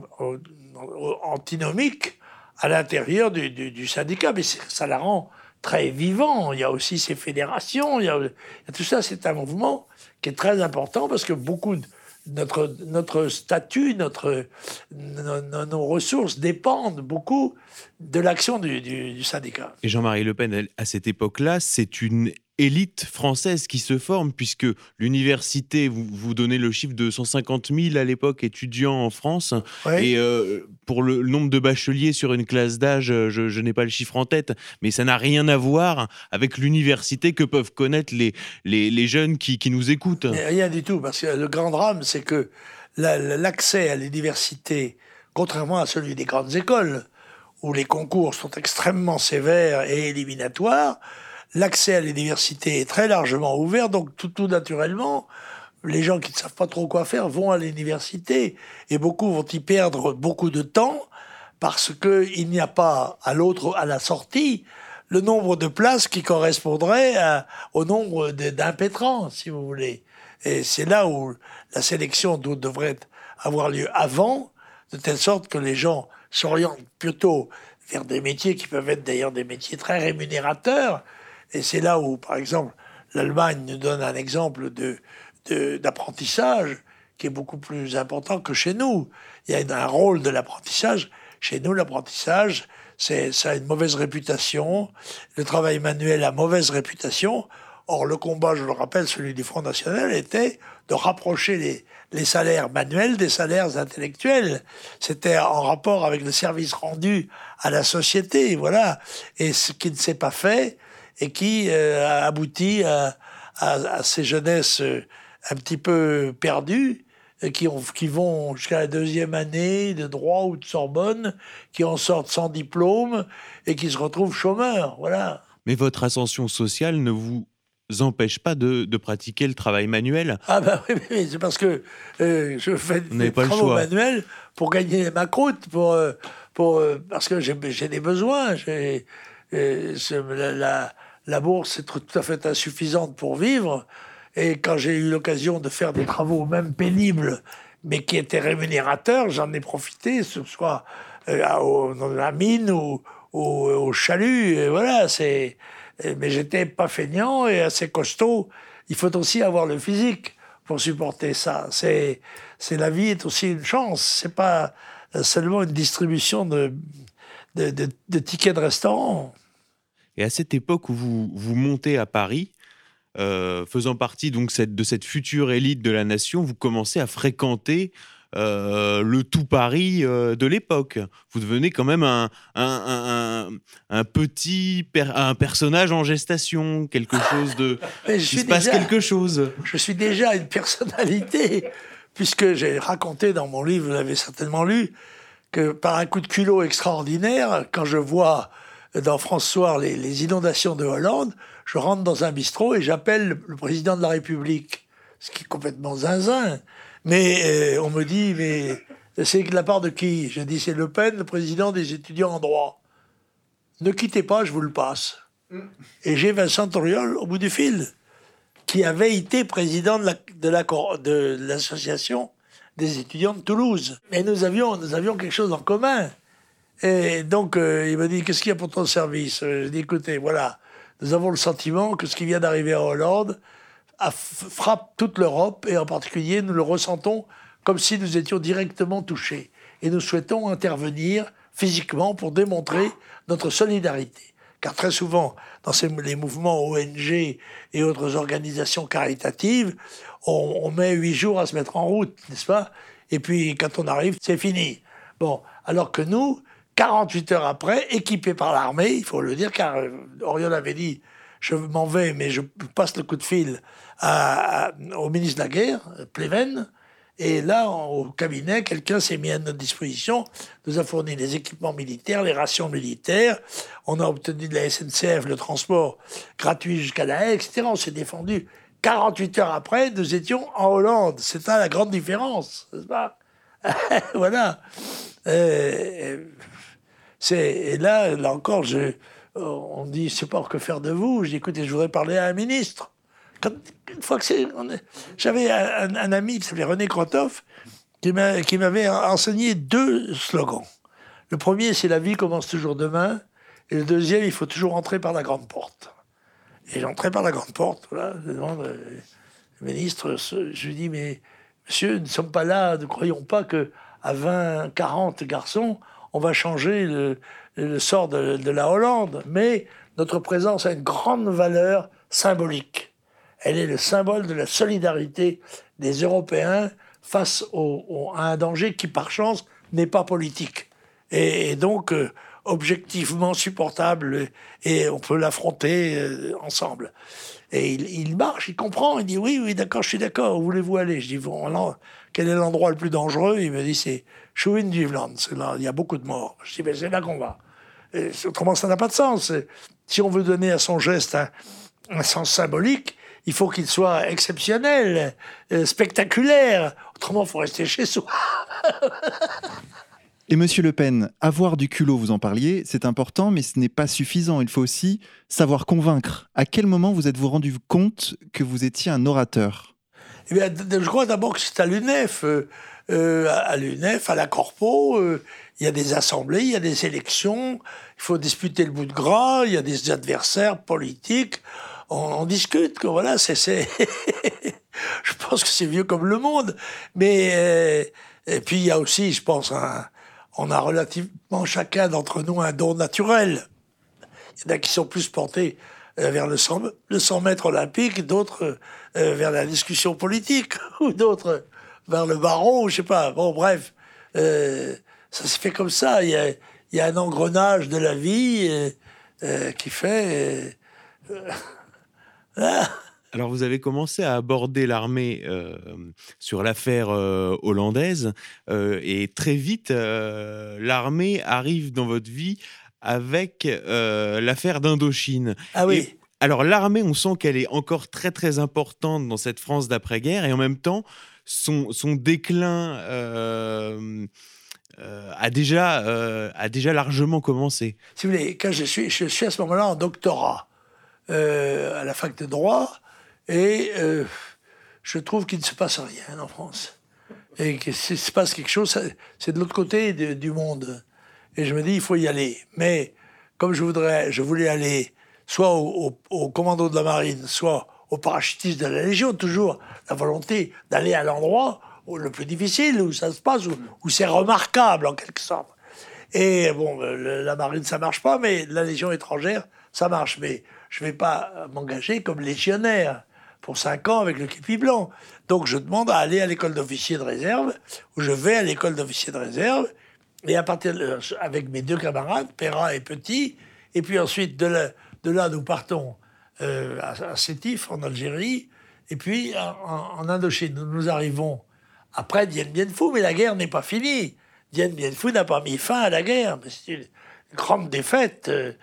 antinomiques à l'intérieur du, syndicat, mais ça la rend très vivant. Il y a aussi ces fédérations, il y a, tout ça. C'est un mouvement qui est très important parce que beaucoup de notre, notre statut, notre, nos, ressources dépendent beaucoup de l'action du syndicat. Et Jean-Marie Le Pen, à cette époque-là, c'est une élite française qui se forme, puisque l'université, vous, vous donnez le chiffre de 150 000 à l'époque étudiants en France, et euh, pour le nombre de bacheliers sur une classe d'âge, je, n'ai pas le chiffre en tête, mais ça n'a rien à voir avec l'université que peuvent connaître les, les, jeunes qui, qui, nous écoutent. rien du tout, parce que le grand drame, c'est que l'accès à l'université, contrairement à celui des grandes écoles, où les concours sont extrêmement sévères et éliminatoires, l'accès à l'université est très largement ouvert, donc tout, naturellement, les gens qui ne savent pas trop quoi faire vont à l'université et beaucoup vont y perdre beaucoup de temps parce qu'il n'y a pas à l'autre, à la sortie, le nombre de places qui correspondrait au nombre d'impétrants, si vous voulez. Et c'est là où la sélection devrait avoir lieu avant, de telle sorte que les gens s'orientent plutôt vers des métiers qui peuvent être d'ailleurs des métiers très rémunérateurs, et c'est là où, par exemple, l'Allemagne nous donne un exemple de, d'apprentissage qui est beaucoup plus important que chez nous. Il y a un rôle de l'apprentissage. Chez nous, l'apprentissage, ça a une mauvaise réputation. Le travail manuel a mauvaise réputation. Or, le combat, je le rappelle, celui du Front National, était de rapprocher les, les salaires manuels des salaires intellectuels. C'était en rapport avec le service rendu à la société, voilà. Et ce qui ne s'est pas fait, et qui a abouti à, à, ces jeunesses un petit peu perdues qui, ont, qui vont jusqu'à la deuxième année de droit ou de Sorbonne, qui en sortent sans diplôme et qui se retrouvent chômeurs. Voilà. Mais votre ascension sociale ne vous empêche pas de, de pratiquer le travail manuel Ah ben oui, c'est parce que euh, je fais des travaux manuels pour gagner ma croûte, pour, euh, pour, euh, parce que j'ai des besoins. La, la, la, bourse est tout à fait insuffisante pour vivre. Et quand j'ai eu l'occasion de faire des travaux même pénibles, mais qui étaient rémunérateurs, j'en ai profité, ce soit dans la mine ou, au, chalut. Et voilà, c'est. Mais j'étais pas feignant et assez costaud. Il faut aussi avoir le physique pour supporter ça. C'est, c'est la vie est aussi une chance. C'est pas seulement une distribution de, de, de, tickets de restaurant. Et à cette époque où vous, vous montez à Paris, euh, faisant partie donc cette, de cette future élite de la nation, vous commencez à fréquenter euh, le tout Paris euh, de l'époque. Vous devenez quand même un, un, un, petit un personnage en gestation, quelque chose de. il se passe quelque chose. Je suis déjà une personnalité, puisque j'ai raconté dans mon livre, vous l'avez certainement lu, que par un coup de culot extraordinaire, quand je vois dans François les, les inondations de Hollande, je rentre dans un bistrot et j'appelle le président de la République, ce qui est complètement zinzin. Mais euh, on me dit, mais c'est de la part de qui? Je dis, c'est Le Pen, le président des étudiants en droit. Ne quittez pas, je vous le passe. Mm. Et j'ai Vincent Toriol au bout du fil, qui avait été président de l'association des étudiants de Toulouse. Et nous avions, nous avions quelque chose en commun. Et donc, euh, il m'a dit, qu'est-ce qu'il y a pour ton service? Je dit, écoutez, voilà, nous avons le sentiment que ce qui vient d'arriver à Hollande, frappe toute l'Europe et en particulier nous le ressentons comme si nous étions directement touchés. Et nous souhaitons intervenir physiquement pour démontrer notre solidarité. Car très souvent, dans les mouvements ONG et autres organisations caritatives, on, on met huit jours à se mettre en route, n'est-ce pas? Et puis quand on arrive, c'est fini. Bon, alors que nous, 48 heures après, équipés par l'armée, il faut le dire, car euh, Oriol avait dit je m'en vais, mais je passe le coup de fil au ministre de la Guerre, Pleven. Et là, au cabinet, quelqu'un s'est mis à notre disposition, nous a fourni les équipements militaires, les rations militaires. On a obtenu de la SNCF le transport gratuit jusqu'à la haie, etc. On s'est défendu. 48 heures après, nous étions en Hollande. C'est ça la grande différence, n'est-ce pas? Voilà. Euh, et là, là encore, je, euh, on dit, c'est pas que faire de vous. Je dis, écoutez, je voudrais parler à un ministre. une fois que c'est. J'avais un, ami qui s'appelait René Krotov qui m'avait enseigné deux slogans. Le premier, c'est la vie commence toujours demain. Et le deuxième, il faut toujours entrer par la grande porte. Et j'entrais par la grande porte, voilà, je le ministre, je lui dis, mais monsieur, nous ne sommes pas là, ne croyons pas que à 20, 40 garçons, on va changer le, sort de, la Hollande, mais notre présence a une grande valeur symbolique. Elle est le symbole de la solidarité des Européens face à un danger qui, par chance, n'est pas politique. Et, donc, euh, objectivement supportable, et on peut l'affronter euh, ensemble. Et il, marche, il comprend, il dit oui, oui, d'accord, je suis d'accord, où voulez-vous aller? Je dis, quel est l'endroit le plus dangereux? Il me dit, c'est Schuin-Duveland, il y a beaucoup de morts. Je dis, ben, c'est là qu'on va. autrement, ça n'a pas de sens. Si on veut donner à son geste un, sens symbolique, il faut qu'il soit exceptionnel, euh, spectaculaire. Autrement, il faut rester chez soi. Et Monsieur Le Pen, avoir du culot, vous en parliez, c'est important, mais ce n'est pas suffisant. Il faut aussi savoir convaincre. À quel moment vous êtes-vous rendu compte que vous étiez un orateur? Eh Je crois d'abord que c'est à l'UNEF. Euh, euh, à l'UNEF, à la Corpo, euh, il y a des assemblées, il y a des élections, il faut disputer le bout de gras, il y a des adversaires politiques. On, discute, que voilà, je pense que c'est vieux comme le monde. Mais. et puis, il y a aussi, je pense, on a relativement chacun d'entre nous un don naturel. Il y en a qui sont plus portés vers le 100, le mètres olympique, d'autres euh, vers la discussion politique, ou d'autres vers le baron, je sais pas. Bon, bref, euh, ça se fait comme ça. Il y a, un engrenage de la vie qui fait Alors vous avez commencé à aborder l'armée euh, sur l'affaire euh, hollandaise euh, et très vite l'armée arrive dans votre vie avec l'affaire d'Indochine. Ah oui. Alors l'armée, on sent qu'elle est encore très très importante dans cette France d'après-guerre et en même temps son, déclin a, déjà, a déjà largement commencé. Si vous voulez, quand je suis, je suis à ce moment-là en doctorat à la fac de droit, et euh, je trouve qu'il ne se passe rien en France. Et que s'il se passe quelque chose, c'est de l'autre côté du monde. Et je me dis, il faut y aller. Mais comme je, voudrais, je voulais aller soit au, commando de la marine, soit au parachutisme de la Légion, toujours la volonté d'aller à l'endroit le plus difficile, où ça se passe, où, c'est remarquable en quelque sorte. Et bon, la marine, ça marche pas, mais la Légion étrangère, ça marche. Mais je ne vais pas m'engager comme légionnaire pour 5 ans avec le képi blanc. Donc je demande à aller à l'école d'officier de réserve, où je vais à l'école d'officier de réserve, et à partir de, avec mes deux camarades, Perra et Petit, et puis ensuite de là, de là nous partons euh, à, Sétif, en Algérie, et puis en, Indochine. Nous, arrivons après Dien Bien Phu, mais la guerre n'est pas finie. Dien Bien Phu n'a pas mis fin à la guerre, c'est une grande défaite. Euh,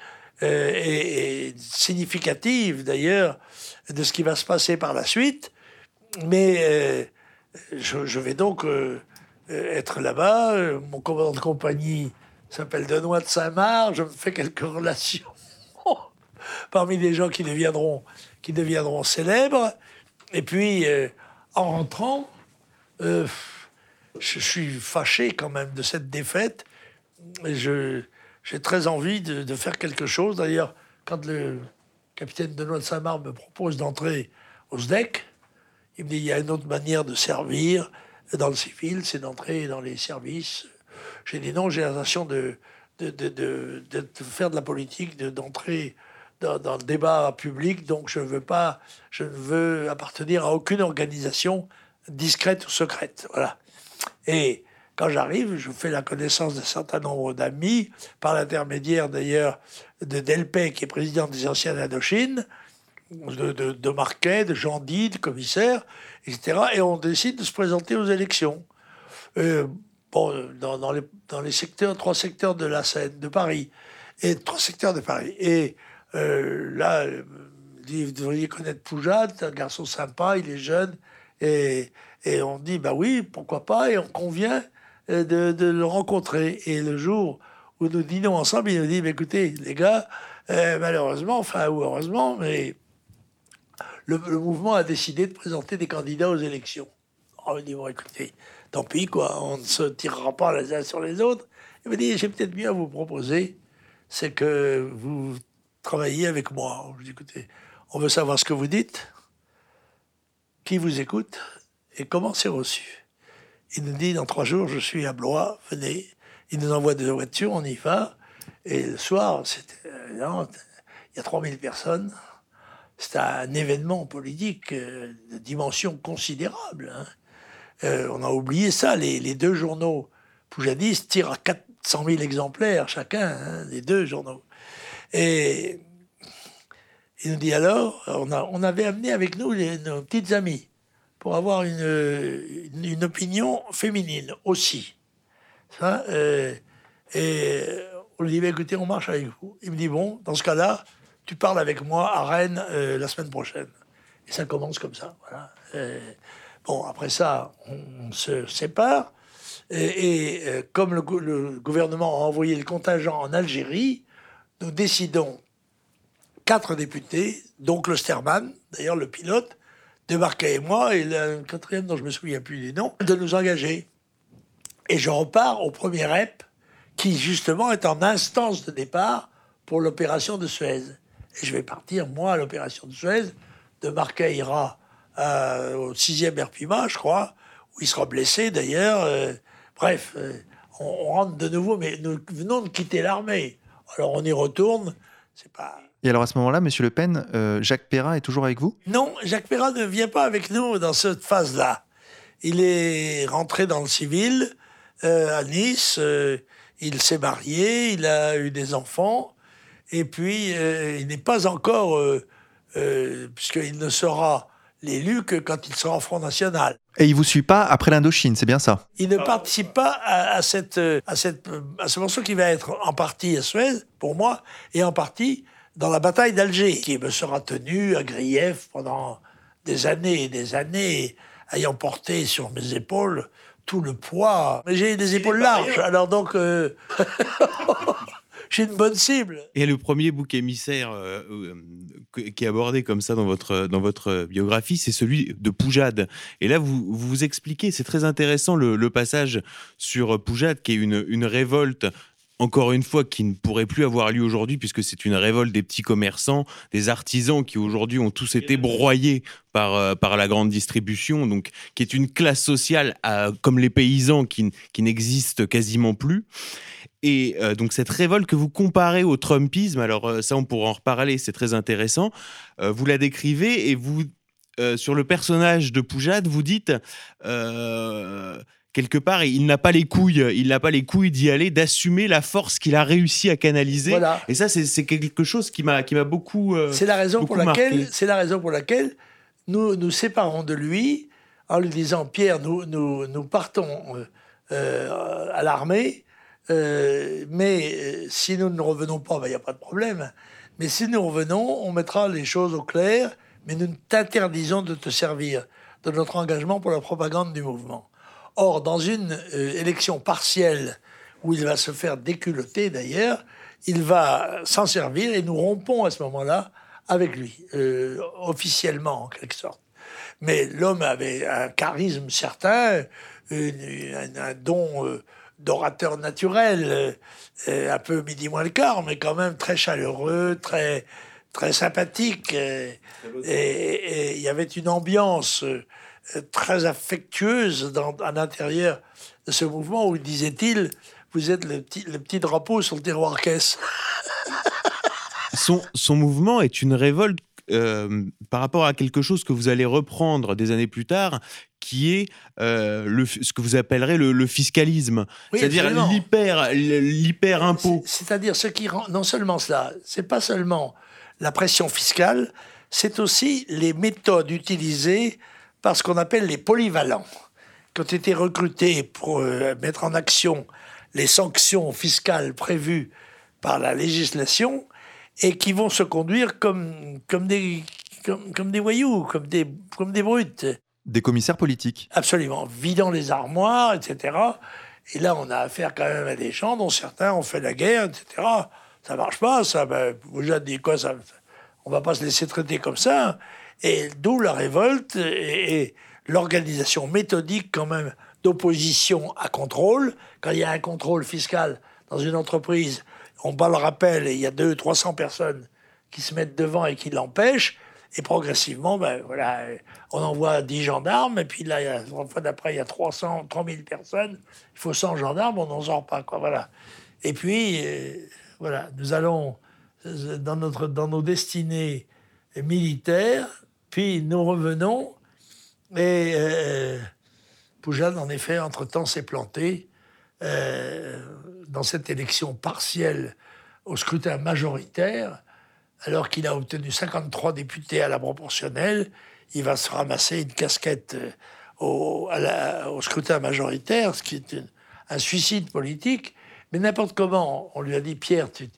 euh, et, significative d'ailleurs de ce qui va se passer par la suite. Mais euh, je, vais donc être là-bas. Mon commandant de compagnie s'appelle Benoît de Saint-Marc. Je me fais quelques relations parmi les gens qui deviendront, célèbres. Et puis, en rentrant, je suis fâché quand même de cette défaite. J'ai très envie de, faire quelque chose. D'ailleurs, quand le capitaine Benoît de Saint-Marc me propose d'entrer au SDEC, il me dit il y a une autre manière de servir dans le civil, c'est d'entrer dans les services. J'ai dit non, j'ai l'intention de de, de, de, faire de la politique, d'entrer dans, le débat public, donc je, veux pas, je ne veux appartenir à aucune organisation discrète ou secrète. Voilà. Et quand j'arrive, je fais la connaissance d'un certain nombre d'amis, par l'intermédiaire d'ailleurs de Delpech, qui est président des anciennes Indochine, de, de, de Marquet, de Dide, commissaire, etc. Et on décide de se présenter aux élections. Euh, dans, les, dans, les, secteurs, trois secteurs de la Seine, de Paris. Et trois secteurs de Paris. Et euh, là, vous devriez connaître Poujade, un garçon sympa, il est jeune. Et, et on dit, bah oui, pourquoi pas, et on convient euh, de, le rencontrer. Et le jour où nous dînons ensemble, il nous dit, écoutez, les gars, euh, malheureusement, enfin, ou heureusement, mais le, mouvement a décidé de présenter des candidats aux élections. On me dit, bon, écoutez, tant pis, quoi, on ne se tirera pas les uns sur les autres. Il me dit, j'ai peut-être mieux à vous proposer, c'est que vous travaillez avec moi. On veut savoir ce que vous dites, qui vous écoute et comment c'est reçu. Il nous dit dans trois jours, je suis à Blois, venez. Il nous envoie des voitures, on y va. Et le soir, il y a 3000 personnes. C'est un événement politique euh, de dimension considérable. Hein. Euh, on a oublié ça. Les, deux journaux poujadistes tirent à 400 000 exemplaires chacun, hein, les deux journaux. Et il nous dit alors, on, avait amené avec nous nos petites amies pour avoir une, opinion féminine aussi. Euh, et on lui dit, bah, écoutez, on marche avec vous. Il me dit, bon, dans ce cas-là, tu parles avec moi à Rennes euh, la semaine prochaine. Et ça commence comme ça. Voilà. bon, après ça, on, se sépare. Et, euh, comme le, gouvernement a envoyé le contingent en Algérie, nous décidons, quatre députés, donc le Sterman, d'ailleurs le pilote, débarqué et moi, et le quatrième dont je me souviens plus des noms, de nous engager. Et je repars au premier REP, qui justement est en instance de départ pour l'opération de Suez. Et je vais partir, moi, à l'opération de Suez. De Marquet ira euh, au 6e RPIMA, je crois, où il sera blessé d'ailleurs. Euh, bref, euh, on, on, rentre de nouveau, mais nous venons de quitter l'armée. Alors on y retourne. C'est pas. Et alors à ce moment-là, Monsieur Le Pen, euh, Jacques Perrin est toujours avec vous? Non, Jacques Perrin ne vient pas avec nous dans cette phase-là. Il est rentré dans le civil euh, à Nice, euh, il s'est marié, il a eu des enfants, Et puis, il n'est pas encore, puisqu'il ne sera l'élu que quand il sera en Front National. Et il vous suit pas après l'Indochine, c'est bien ça? Il ne participe pas à, cette, à, cette, à ce morceau qui va être en partie à Suez, pour moi, et en partie dans la bataille d'Alger, qui me sera tenue à grief pendant des années et des années, ayant porté sur mes épaules tout le poids. Mais j'ai des épaules larges, alors donc... j'ai une bonne cible. Et le premier bouc émissaire euh, euh, qui est abordé comme ça dans votre, dans votre biographie, c'est celui de Poujade. Et là, vous vous expliquez, c'est très intéressant le, passage sur Poujade, qui est une, une révolte encore une fois, qui ne pourrait plus avoir lieu aujourd'hui, puisque c'est une révolte des petits commerçants, des artisans qui aujourd'hui ont tous été broyés par, euh, par la grande distribution, donc qui est une classe sociale comme les paysans qui, qui n'existe quasiment plus. Et euh, donc cette révolte que vous comparez au Trumpisme, alors euh, ça on pourra en reparler, c'est très intéressant, euh, vous la décrivez et vous, sur le personnage de Poujade, vous dites quelque part, il n'a pas les couilles, il n'a pas les couilles d'y aller, d'assumer la force qu'il a réussi à canaliser. Et ça, c'est quelque chose qui m'a qui m'a beaucoup. c'est la raison pour laquelle c'est la raison pour laquelle nous nous séparons de lui en lui disant Pierre, nous nous, nous partons à l'armée. Euh, mais euh, si nous ne revenons pas, il ben, n'y a pas de problème. Mais si nous revenons, on mettra les choses au clair, mais nous t'interdisons de te servir de notre engagement pour la propagande du mouvement. Or, dans une euh, élection partielle, où il va se faire déculoter d'ailleurs, il va s'en servir et nous rompons à ce moment-là avec lui, officiellement en quelque sorte. Mais l'homme avait un charisme certain, un, don d'orateur naturel, euh, euh, un peu midi moins le quart, mais quand même très chaleureux, très, très sympathique. Euh, et il y avait une ambiance très affectueuse dans, à l'intérieur de ce mouvement où, disait-il, vous êtes le petit, le petit drapeau sur le terroir caisse. son, son mouvement est une révolte par rapport à quelque chose que vous allez reprendre des années plus tard, qui est euh, le, ce que vous appellerez le, fiscalisme, c'est-à-dire l'hyper, l'hyper impôt. C'est-à-dire ce qui rend non seulement cela, c'est pas seulement la pression fiscale, c'est aussi les méthodes utilisées par ce qu'on appelle les polyvalents, qui ont été recrutés pour euh, mettre en action les sanctions fiscales prévues par la législation et qui vont se conduire comme, comme, des, comme, comme des voyous, comme des, comme des brutes. Des commissaires politiques. Absolument, vidant les armoires, etc. Et là, on a affaire quand même à des gens dont certains ont fait la guerre, etc. Ça marche pas, ça. Ben, vous avez dit quoi ça, On va pas se laisser traiter comme ça. Et d'où la révolte et, l'organisation méthodique quand même d'opposition à contrôle. Quand il y a un contrôle fiscal dans une entreprise, on bat le rappel et il y a 200, 300 personnes qui se mettent devant et qui l'empêchent. Et progressivement, ben, voilà, on envoie 10 gendarmes, et puis là, la fois d'après, il y a 300, 3000 personnes, il faut 100 gendarmes, on n'en sort pas. Quoi, voilà. Et puis, euh, voilà, nous allons euh, dans, notre, dans nos destinées militaires, puis nous revenons, et euh, en effet, entre-temps, s'est planté euh, dans cette élection partielle au scrutin majoritaire alors qu'il a obtenu 53 députés à la proportionnelle, il va se ramasser une casquette euh, au, scrutin majoritaire, ce qui est un suicide politique. Mais n'importe comment, on lui a dit Pierre, tu,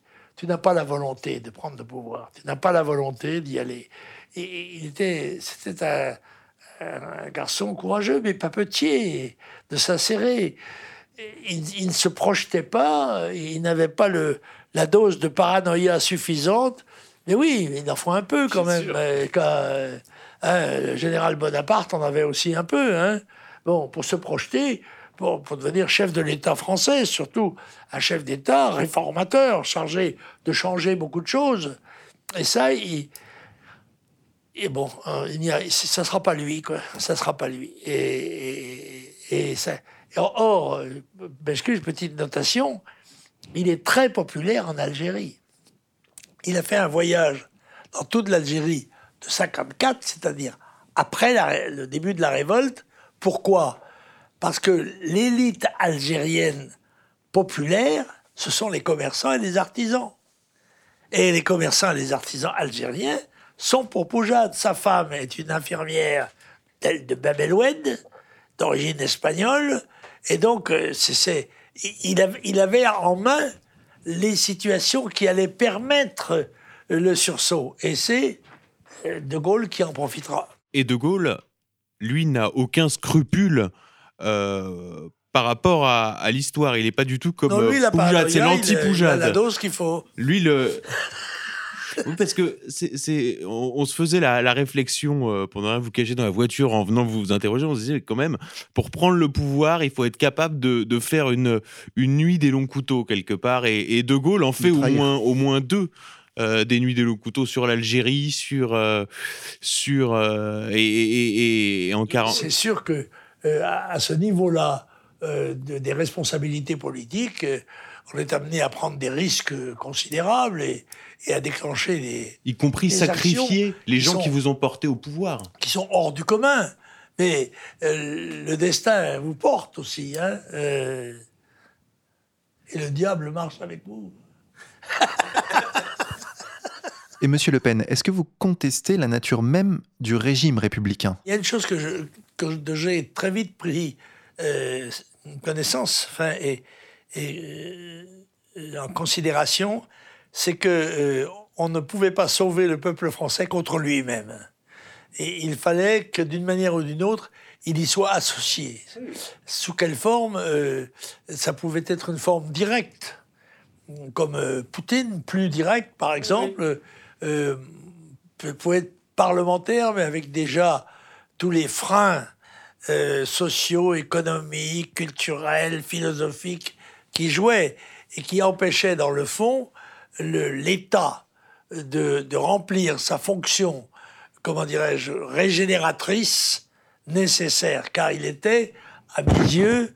n'as pas la volonté de prendre le pouvoir, tu n'as pas la volonté d'y aller. Et il était, c'était un, garçon courageux, mais pas petit, de s'insérer. Il, il, ne se projetait pas, il n'avait pas le, la dose de paranoïa suffisante mais oui, il en faut un peu quand même. Euh, hein, le général Bonaparte en avait aussi un peu. Hein. Bon, pour se projeter, pour, devenir chef de l'État français, surtout un chef d'État réformateur, chargé de changer beaucoup de choses. Et ça, il, et bon, hein, ça sera pas lui, quoi. Ça sera pas lui. Et, et, ça, or, euh, excuse, petite notation, il est très populaire en Algérie il a fait un voyage dans toute l'Algérie de 54, c'est-à-dire après le début de la révolte. Pourquoi? Parce que l'élite algérienne populaire, ce sont les commerçants et les artisans. Et les commerçants et les artisans algériens sont pour Poujade. Sa femme est une infirmière de Bab d'origine espagnole. Et donc, euh, c'est, il, avait en main les situations qui allaient permettre le sursaut. Et c'est euh, De Gaulle qui en profitera. Et De Gaulle, lui, n'a aucun scrupule euh, par rapport à, l'histoire. Il n'est pas du tout comme Poujade. C'est l'anti-Poujade. La dose qu'il faut. Lui, le. parce que c'est, on, se faisait la, réflexion euh, pendant que vous cachez dans la voiture en venant vous interroger. On se disait quand même, pour prendre le pouvoir, il faut être capable de, faire une, une nuit des longs couteaux quelque part. Et, De Gaulle en fait au moins, au moins deux. Euh, des nuits des longs couteaux sur l'Algérie, sur euh, sur et, en 40. C'est sûr que à, ce niveau-là des responsabilités politiques, on est amené à prendre des risques considérables et, et à déclencher des. Y compris sacrifier les gens qui vous ont porté au pouvoir. Qui sont hors du commun. Mais euh, le destin vous porte aussi. Hein, euh, et le diable marche avec vous. Et Monsieur Le Pen, est-ce que vous contestez la nature même du régime républicain? Il y a une chose que, j'ai très vite pris euh, connaissance et, et en considération, c'est que euh, on ne pouvait pas sauver le peuple français contre lui-même. Et il fallait que d'une manière ou d'une autre, il y soit associé. Sous quelle forme euh, Ça pouvait être une forme directe, comme euh, Poutine, plus direct, par exemple, pouvait être parlementaire, mais avec déjà tous les freins sociaux, économiques, culturels, philosophiques qui jouaient et qui empêchaient, dans le fond, l'État de, remplir sa fonction, comment dirais-je, régénératrice nécessaire, car il était, à mes yeux,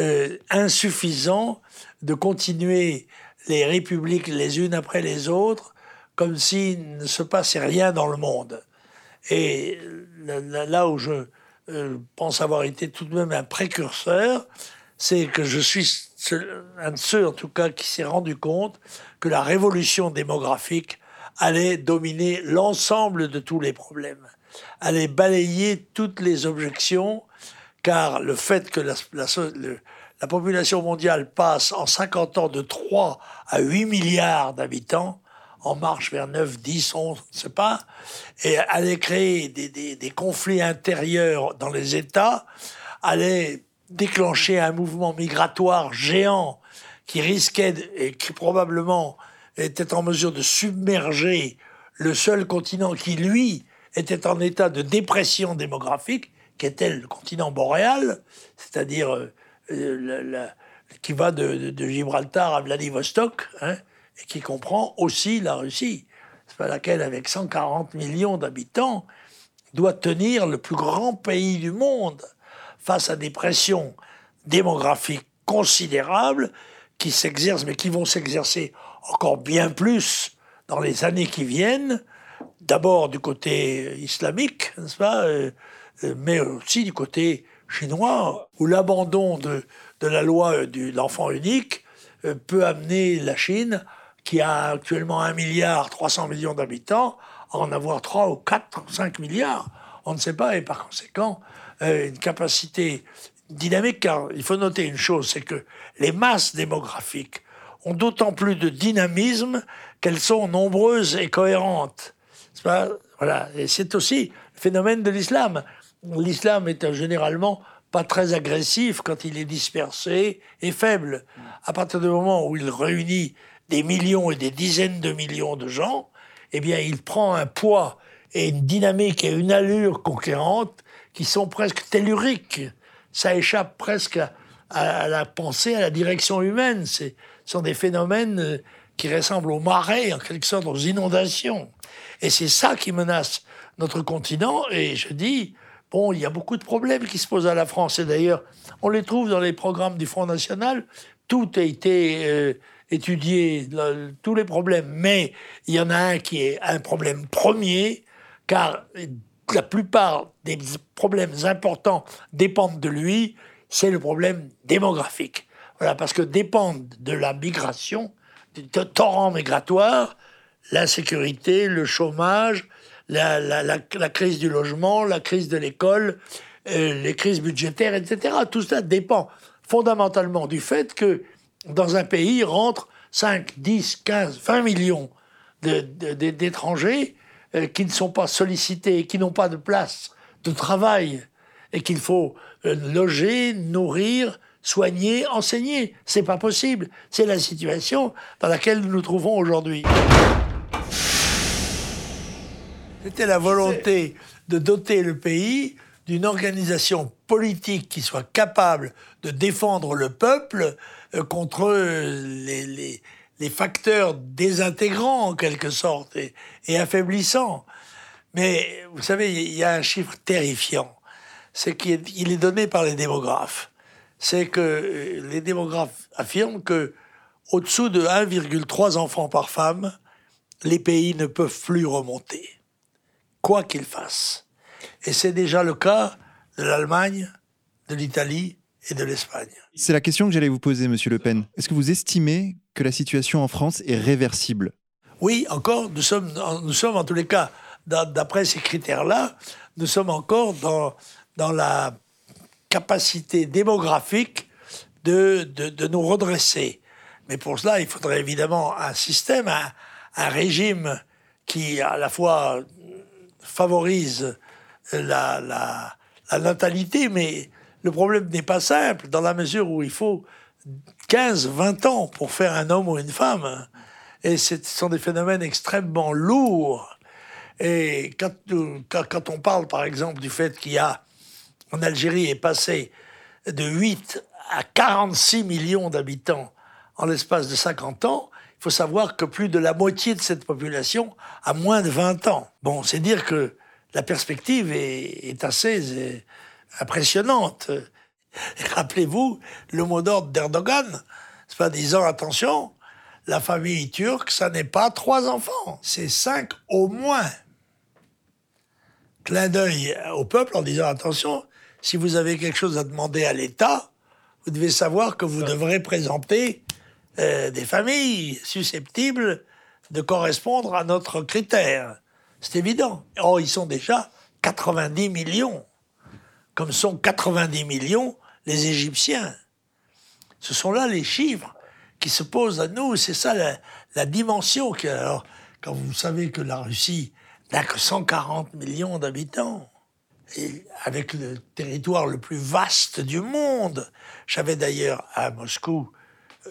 euh, insuffisant de continuer les républiques les unes après les autres, comme s'il ne se passait rien dans le monde. Et là où je euh, pense avoir été tout de même un précurseur, c'est que je suis un de ceux, en tout cas, qui s'est rendu compte que la révolution démographique allait dominer l'ensemble de tous les problèmes, allait balayer toutes les objections, car le fait que la, la population mondiale passe en 50 ans de 3 à 8 milliards d'habitants, en marche vers 9, 10, 11, je ne sais pas, et allait créer des, conflits intérieurs dans les États, allait déclencher un mouvement migratoire géant qui risquait et qui probablement était en mesure de submerger le seul continent qui, lui, était en état de dépression démographique, qui était le continent boréal, c'est-à-dire euh, euh, qui va de, Gibraltar à Vladivostok, hein, et qui comprend aussi la Russie, laquelle, avec 140 millions d'habitants, doit tenir le plus grand pays du monde face à des pressions démographiques considérables qui s'exercent, mais qui vont s'exercer encore bien plus dans les années qui viennent, d'abord du côté islamique, euh, euh, mais aussi du côté chinois, où l'abandon de, la loi de l'enfant unique euh, peut amener la Chine, qui a actuellement 1 milliard 300 millions d'habitants, en avoir 3 ou 4 ou 5 milliards. On ne sait pas, et par conséquent, euh, une capacité dynamique, car il faut noter une chose, c'est que les masses démographiques ont d'autant plus de dynamisme qu'elles sont nombreuses et cohérentes. Pas, voilà. Et c'est aussi le phénomène de l'islam. L'islam est généralement pas très agressif quand il est dispersé et faible. À partir du moment où il réunit des millions et des dizaines de millions de gens, eh bien, il prend un poids et une dynamique et une allure conquérante qui sont presque telluriques. Ça échappe presque à, la pensée, à la direction humaine. Ce sont des phénomènes euh, qui ressemblent aux marées, en quelque sorte aux inondations. Et c'est ça qui menace notre continent. Et je dis, bon, il y a beaucoup de problèmes qui se posent à la France. Et d'ailleurs, on les trouve dans les programmes du Front National. Tout a été euh, étudié, tous les problèmes. Mais il y en a un qui est un problème premier, car la plupart des problèmes importants dépendent de lui, c'est le problème démographique. Voilà, parce que dépendent de la migration, du torrent migratoire, l'insécurité, le chômage, la, crise du logement, la crise de l'école, euh, les crises budgétaires, etc. Tout ça dépend fondamentalement du fait que dans un pays rentrent 5, 10, 15, 20 millions d'étrangers euh, qui ne sont pas sollicités, qui n'ont pas de place de travail et qu'il faut euh, loger, nourrir, soigner, enseigner. C'est pas possible. C'est la situation dans laquelle nous nous trouvons aujourd'hui. C'était la volonté de doter le pays d'une organisation politique qui soit capable de défendre le peuple euh, contre les, facteurs désintégrants en quelque sorte et, affaiblissants. Mais vous savez, il y a un chiffre terrifiant. C'est qu'il est donné par les démographes. C'est que euh, les démographes affirment que au-dessous de 1,3 enfants par femme, les pays ne peuvent plus remonter, quoi qu'ils fassent. Et c'est déjà le cas de l'Allemagne, de l'Italie et de l'Espagne. C'est la question que j'allais vous poser, Monsieur Le Pen. Est-ce que vous estimez que la situation en France est réversible? Oui, encore, nous sommes, nous sommes en tous les cas, d'après ces critères-là, nous sommes encore dans, dans la capacité démographique de, de, nous redresser. Mais pour cela, il faudrait évidemment un système, un, un régime qui à la fois favorise la, la, natalité, mais le problème n'est pas simple, dans la mesure où il faut 15, 20 ans pour faire un homme ou une femme. Et ce sont des phénomènes extrêmement lourds. Et quand, quand, on parle, par exemple, du fait qu'il y a, en Algérie, est passé de 8 à 46 millions d'habitants en l'espace de 50 ans, il faut savoir que plus de la moitié de cette population a moins de 20 ans. Bon, c'est dire que la perspective est, assez impressionnante. Rappelez-vous le mot d'ordre d'Erdogan, c'est pas disant attention, la famille turque, ça n'est pas trois enfants, c'est cinq au moins. Clin d'œil au peuple en disant attention, si vous avez quelque chose à demander à l'État, vous devez savoir que vous devrez présenter euh, des familles susceptibles de correspondre à notre critère. C'est évident. Oh, ils sont déjà 90 millions, comme sont 90 millions les Égyptiens. Ce sont là les chiffres qui se posent à nous. C'est ça la, dimension. alors, quand vous savez que la Russie n'a que 140 millions d'habitants, et avec le territoire le plus vaste du monde, j'avais d'ailleurs à Moscou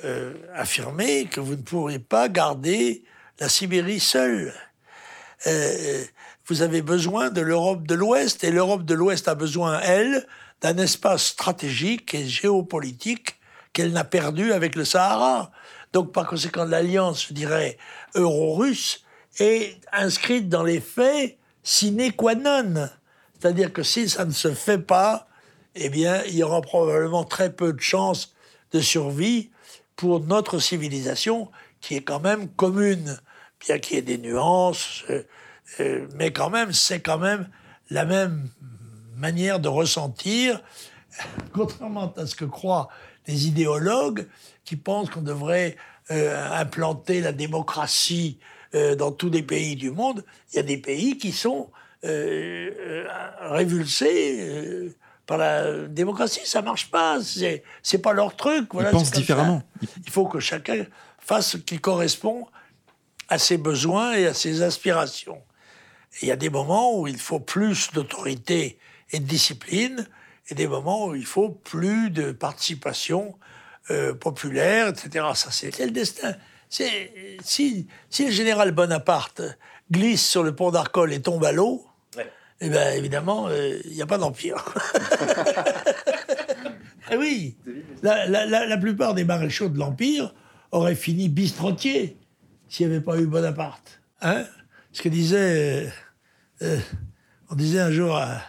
euh, affirmé que vous ne pourrez pas garder la Sibérie seule. Euh, vous avez besoin de l'Europe de l'Ouest et l'Europe de l'Ouest a besoin, elle, d'un espace stratégique et géopolitique qu'elle n'a perdu avec le Sahara. Donc, par conséquent, l'alliance, je dirais, euro-russe est inscrite dans les faits sine qua non. C'est-à-dire que si ça ne se fait pas, eh bien, il y aura probablement très peu de chances de survie pour notre civilisation, qui est quand même commune bien qu'il y ait des nuances, euh, euh, mais quand même, c'est quand même la même manière de ressentir, contrairement à ce que croient les idéologues qui pensent qu'on devrait euh, implanter la démocratie dans tous les pays du monde. Il y a des pays qui sont révulsés par la démocratie. Ça marche pas. C'est pas leur truc. Voilà, Ils pensent différemment. Il faut que chacun fasse ce qui correspond à ses besoins et à ses aspirations. il y a des moments où il faut plus d'autorité et de discipline, et des moments où il faut plus de participation euh, populaire, etc. Ça, c'est le destin. Si, si le général Bonaparte glisse sur le pont d'Arcole et tombe à l'eau, eh bien, évidemment, euh, il n'y a pas d'empire. ah oui, la, la, la, plupart des maréchaux de l'Empire auraient fini bistrotiers s'il n'y avait pas eu Bonaparte. Hein? Ce que disait. Euh, euh, on disait un jour à,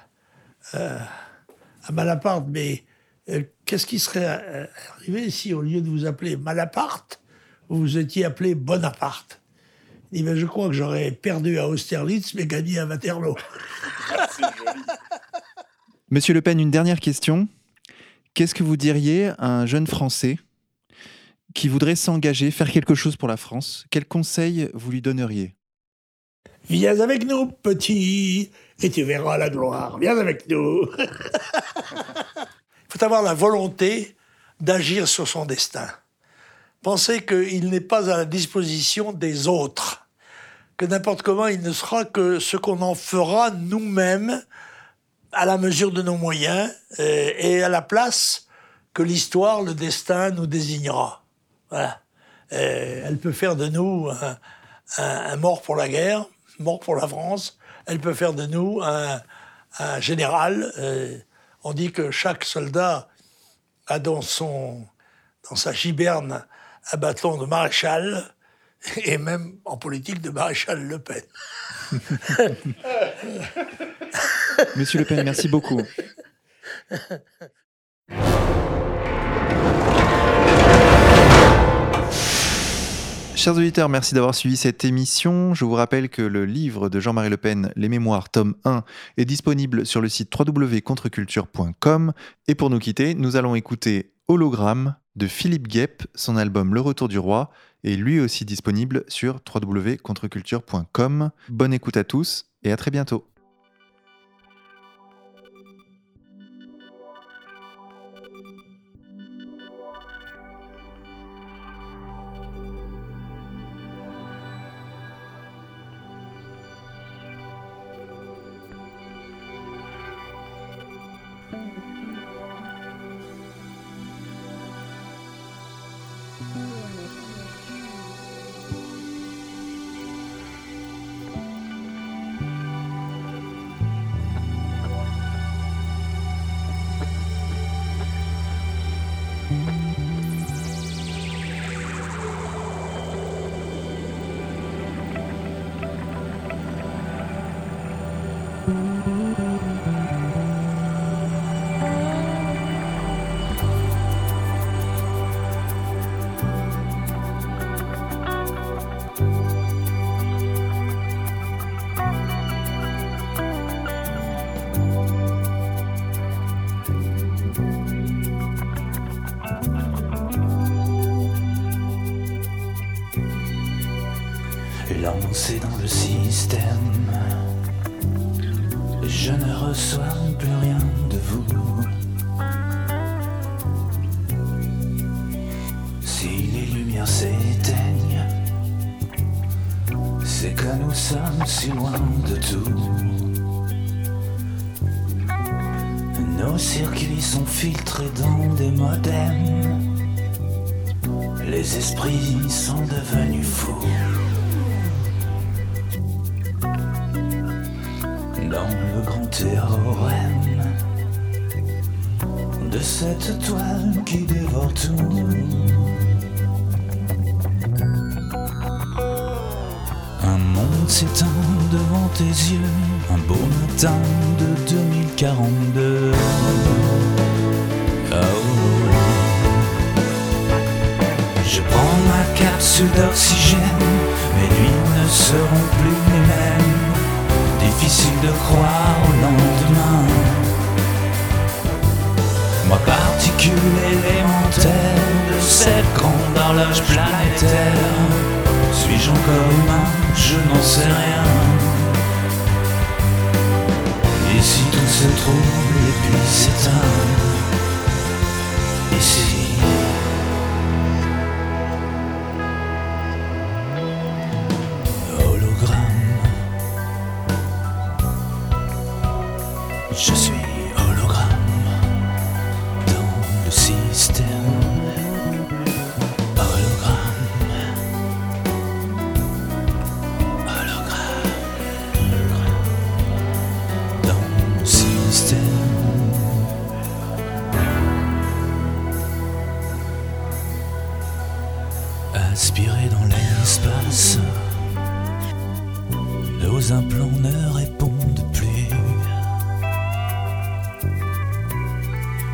à, Malaparte, mais euh, qu'est-ce qui serait arrivé si, au lieu de vous appeler Malaparte, vous vous étiez appelé Bonaparte? Il dit, ben, je crois que j'aurais perdu à Austerlitz, mais gagné à Waterloo. Monsieur Le Pen, une dernière question. Qu'est-ce que vous diriez à un jeune Français qui voudrait s'engager, faire quelque chose pour la France, quel conseil vous lui donneriez? Viens avec nous, petit, et tu verras la gloire. Viens avec nous. Il faut avoir la volonté d'agir sur son destin. Pensez qu'il n'est pas à la disposition des autres, que n'importe comment il ne sera que ce qu'on en fera nous-mêmes à la mesure de nos moyens et à la place que l'histoire, le destin nous désignera. Voilà. Euh, elle peut faire de nous un, mort pour la guerre, mort pour la France. Elle peut faire de nous un, général. Euh, on dit que chaque soldat a dans, son, dans sa giberne un bâton de maréchal et même en politique de maréchal Le Pen. Monsieur Le Pen, merci beaucoup. Chers auditeurs, merci d'avoir suivi cette émission. Je vous rappelle que le livre de Jean-Marie Le Pen, Les Mémoires, tome 1, est disponible sur le site www.contreculture.com. Et pour nous quitter, nous allons écouter Hologramme de Philippe Guep, son album Le Retour du Roi, est lui aussi disponible sur www.contreculture.com. Bonne écoute à tous et à très bientôt. Lancé dans de cette toile qui dévore tout. Un monde s'éteint devant tes yeux, un beau matin de 2042. Je prends ma capsule d'oxygène, mes nuits ne seront difficile de croire au lendemain. Moi, particule élémentaire de cette grande horloge planétaire, suis-je encore humain? Je n'en sais rien. Et si tout se trouve et puis s'éteint,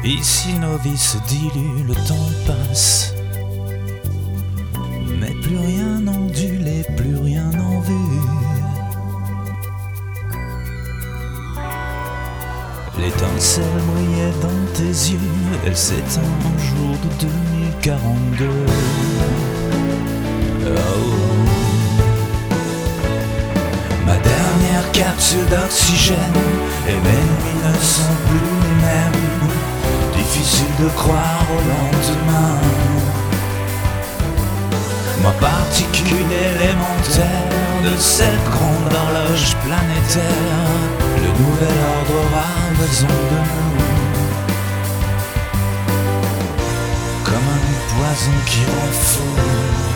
ici. vie se dilue, le temps passe. Mais plus rien ondule plus rien en vue. L'étincelle brillait dans tes yeux, elle s'éteint un jour de 2042. Oh. Capsule d'oxygène et mes nuits ne sont plus les mêmes. Difficile de croire au lendemain. Ma particule élémentaire de cette grande horloge planétaire, le nouvel ordre aura besoin de nous. Comme un poison qui rend fou.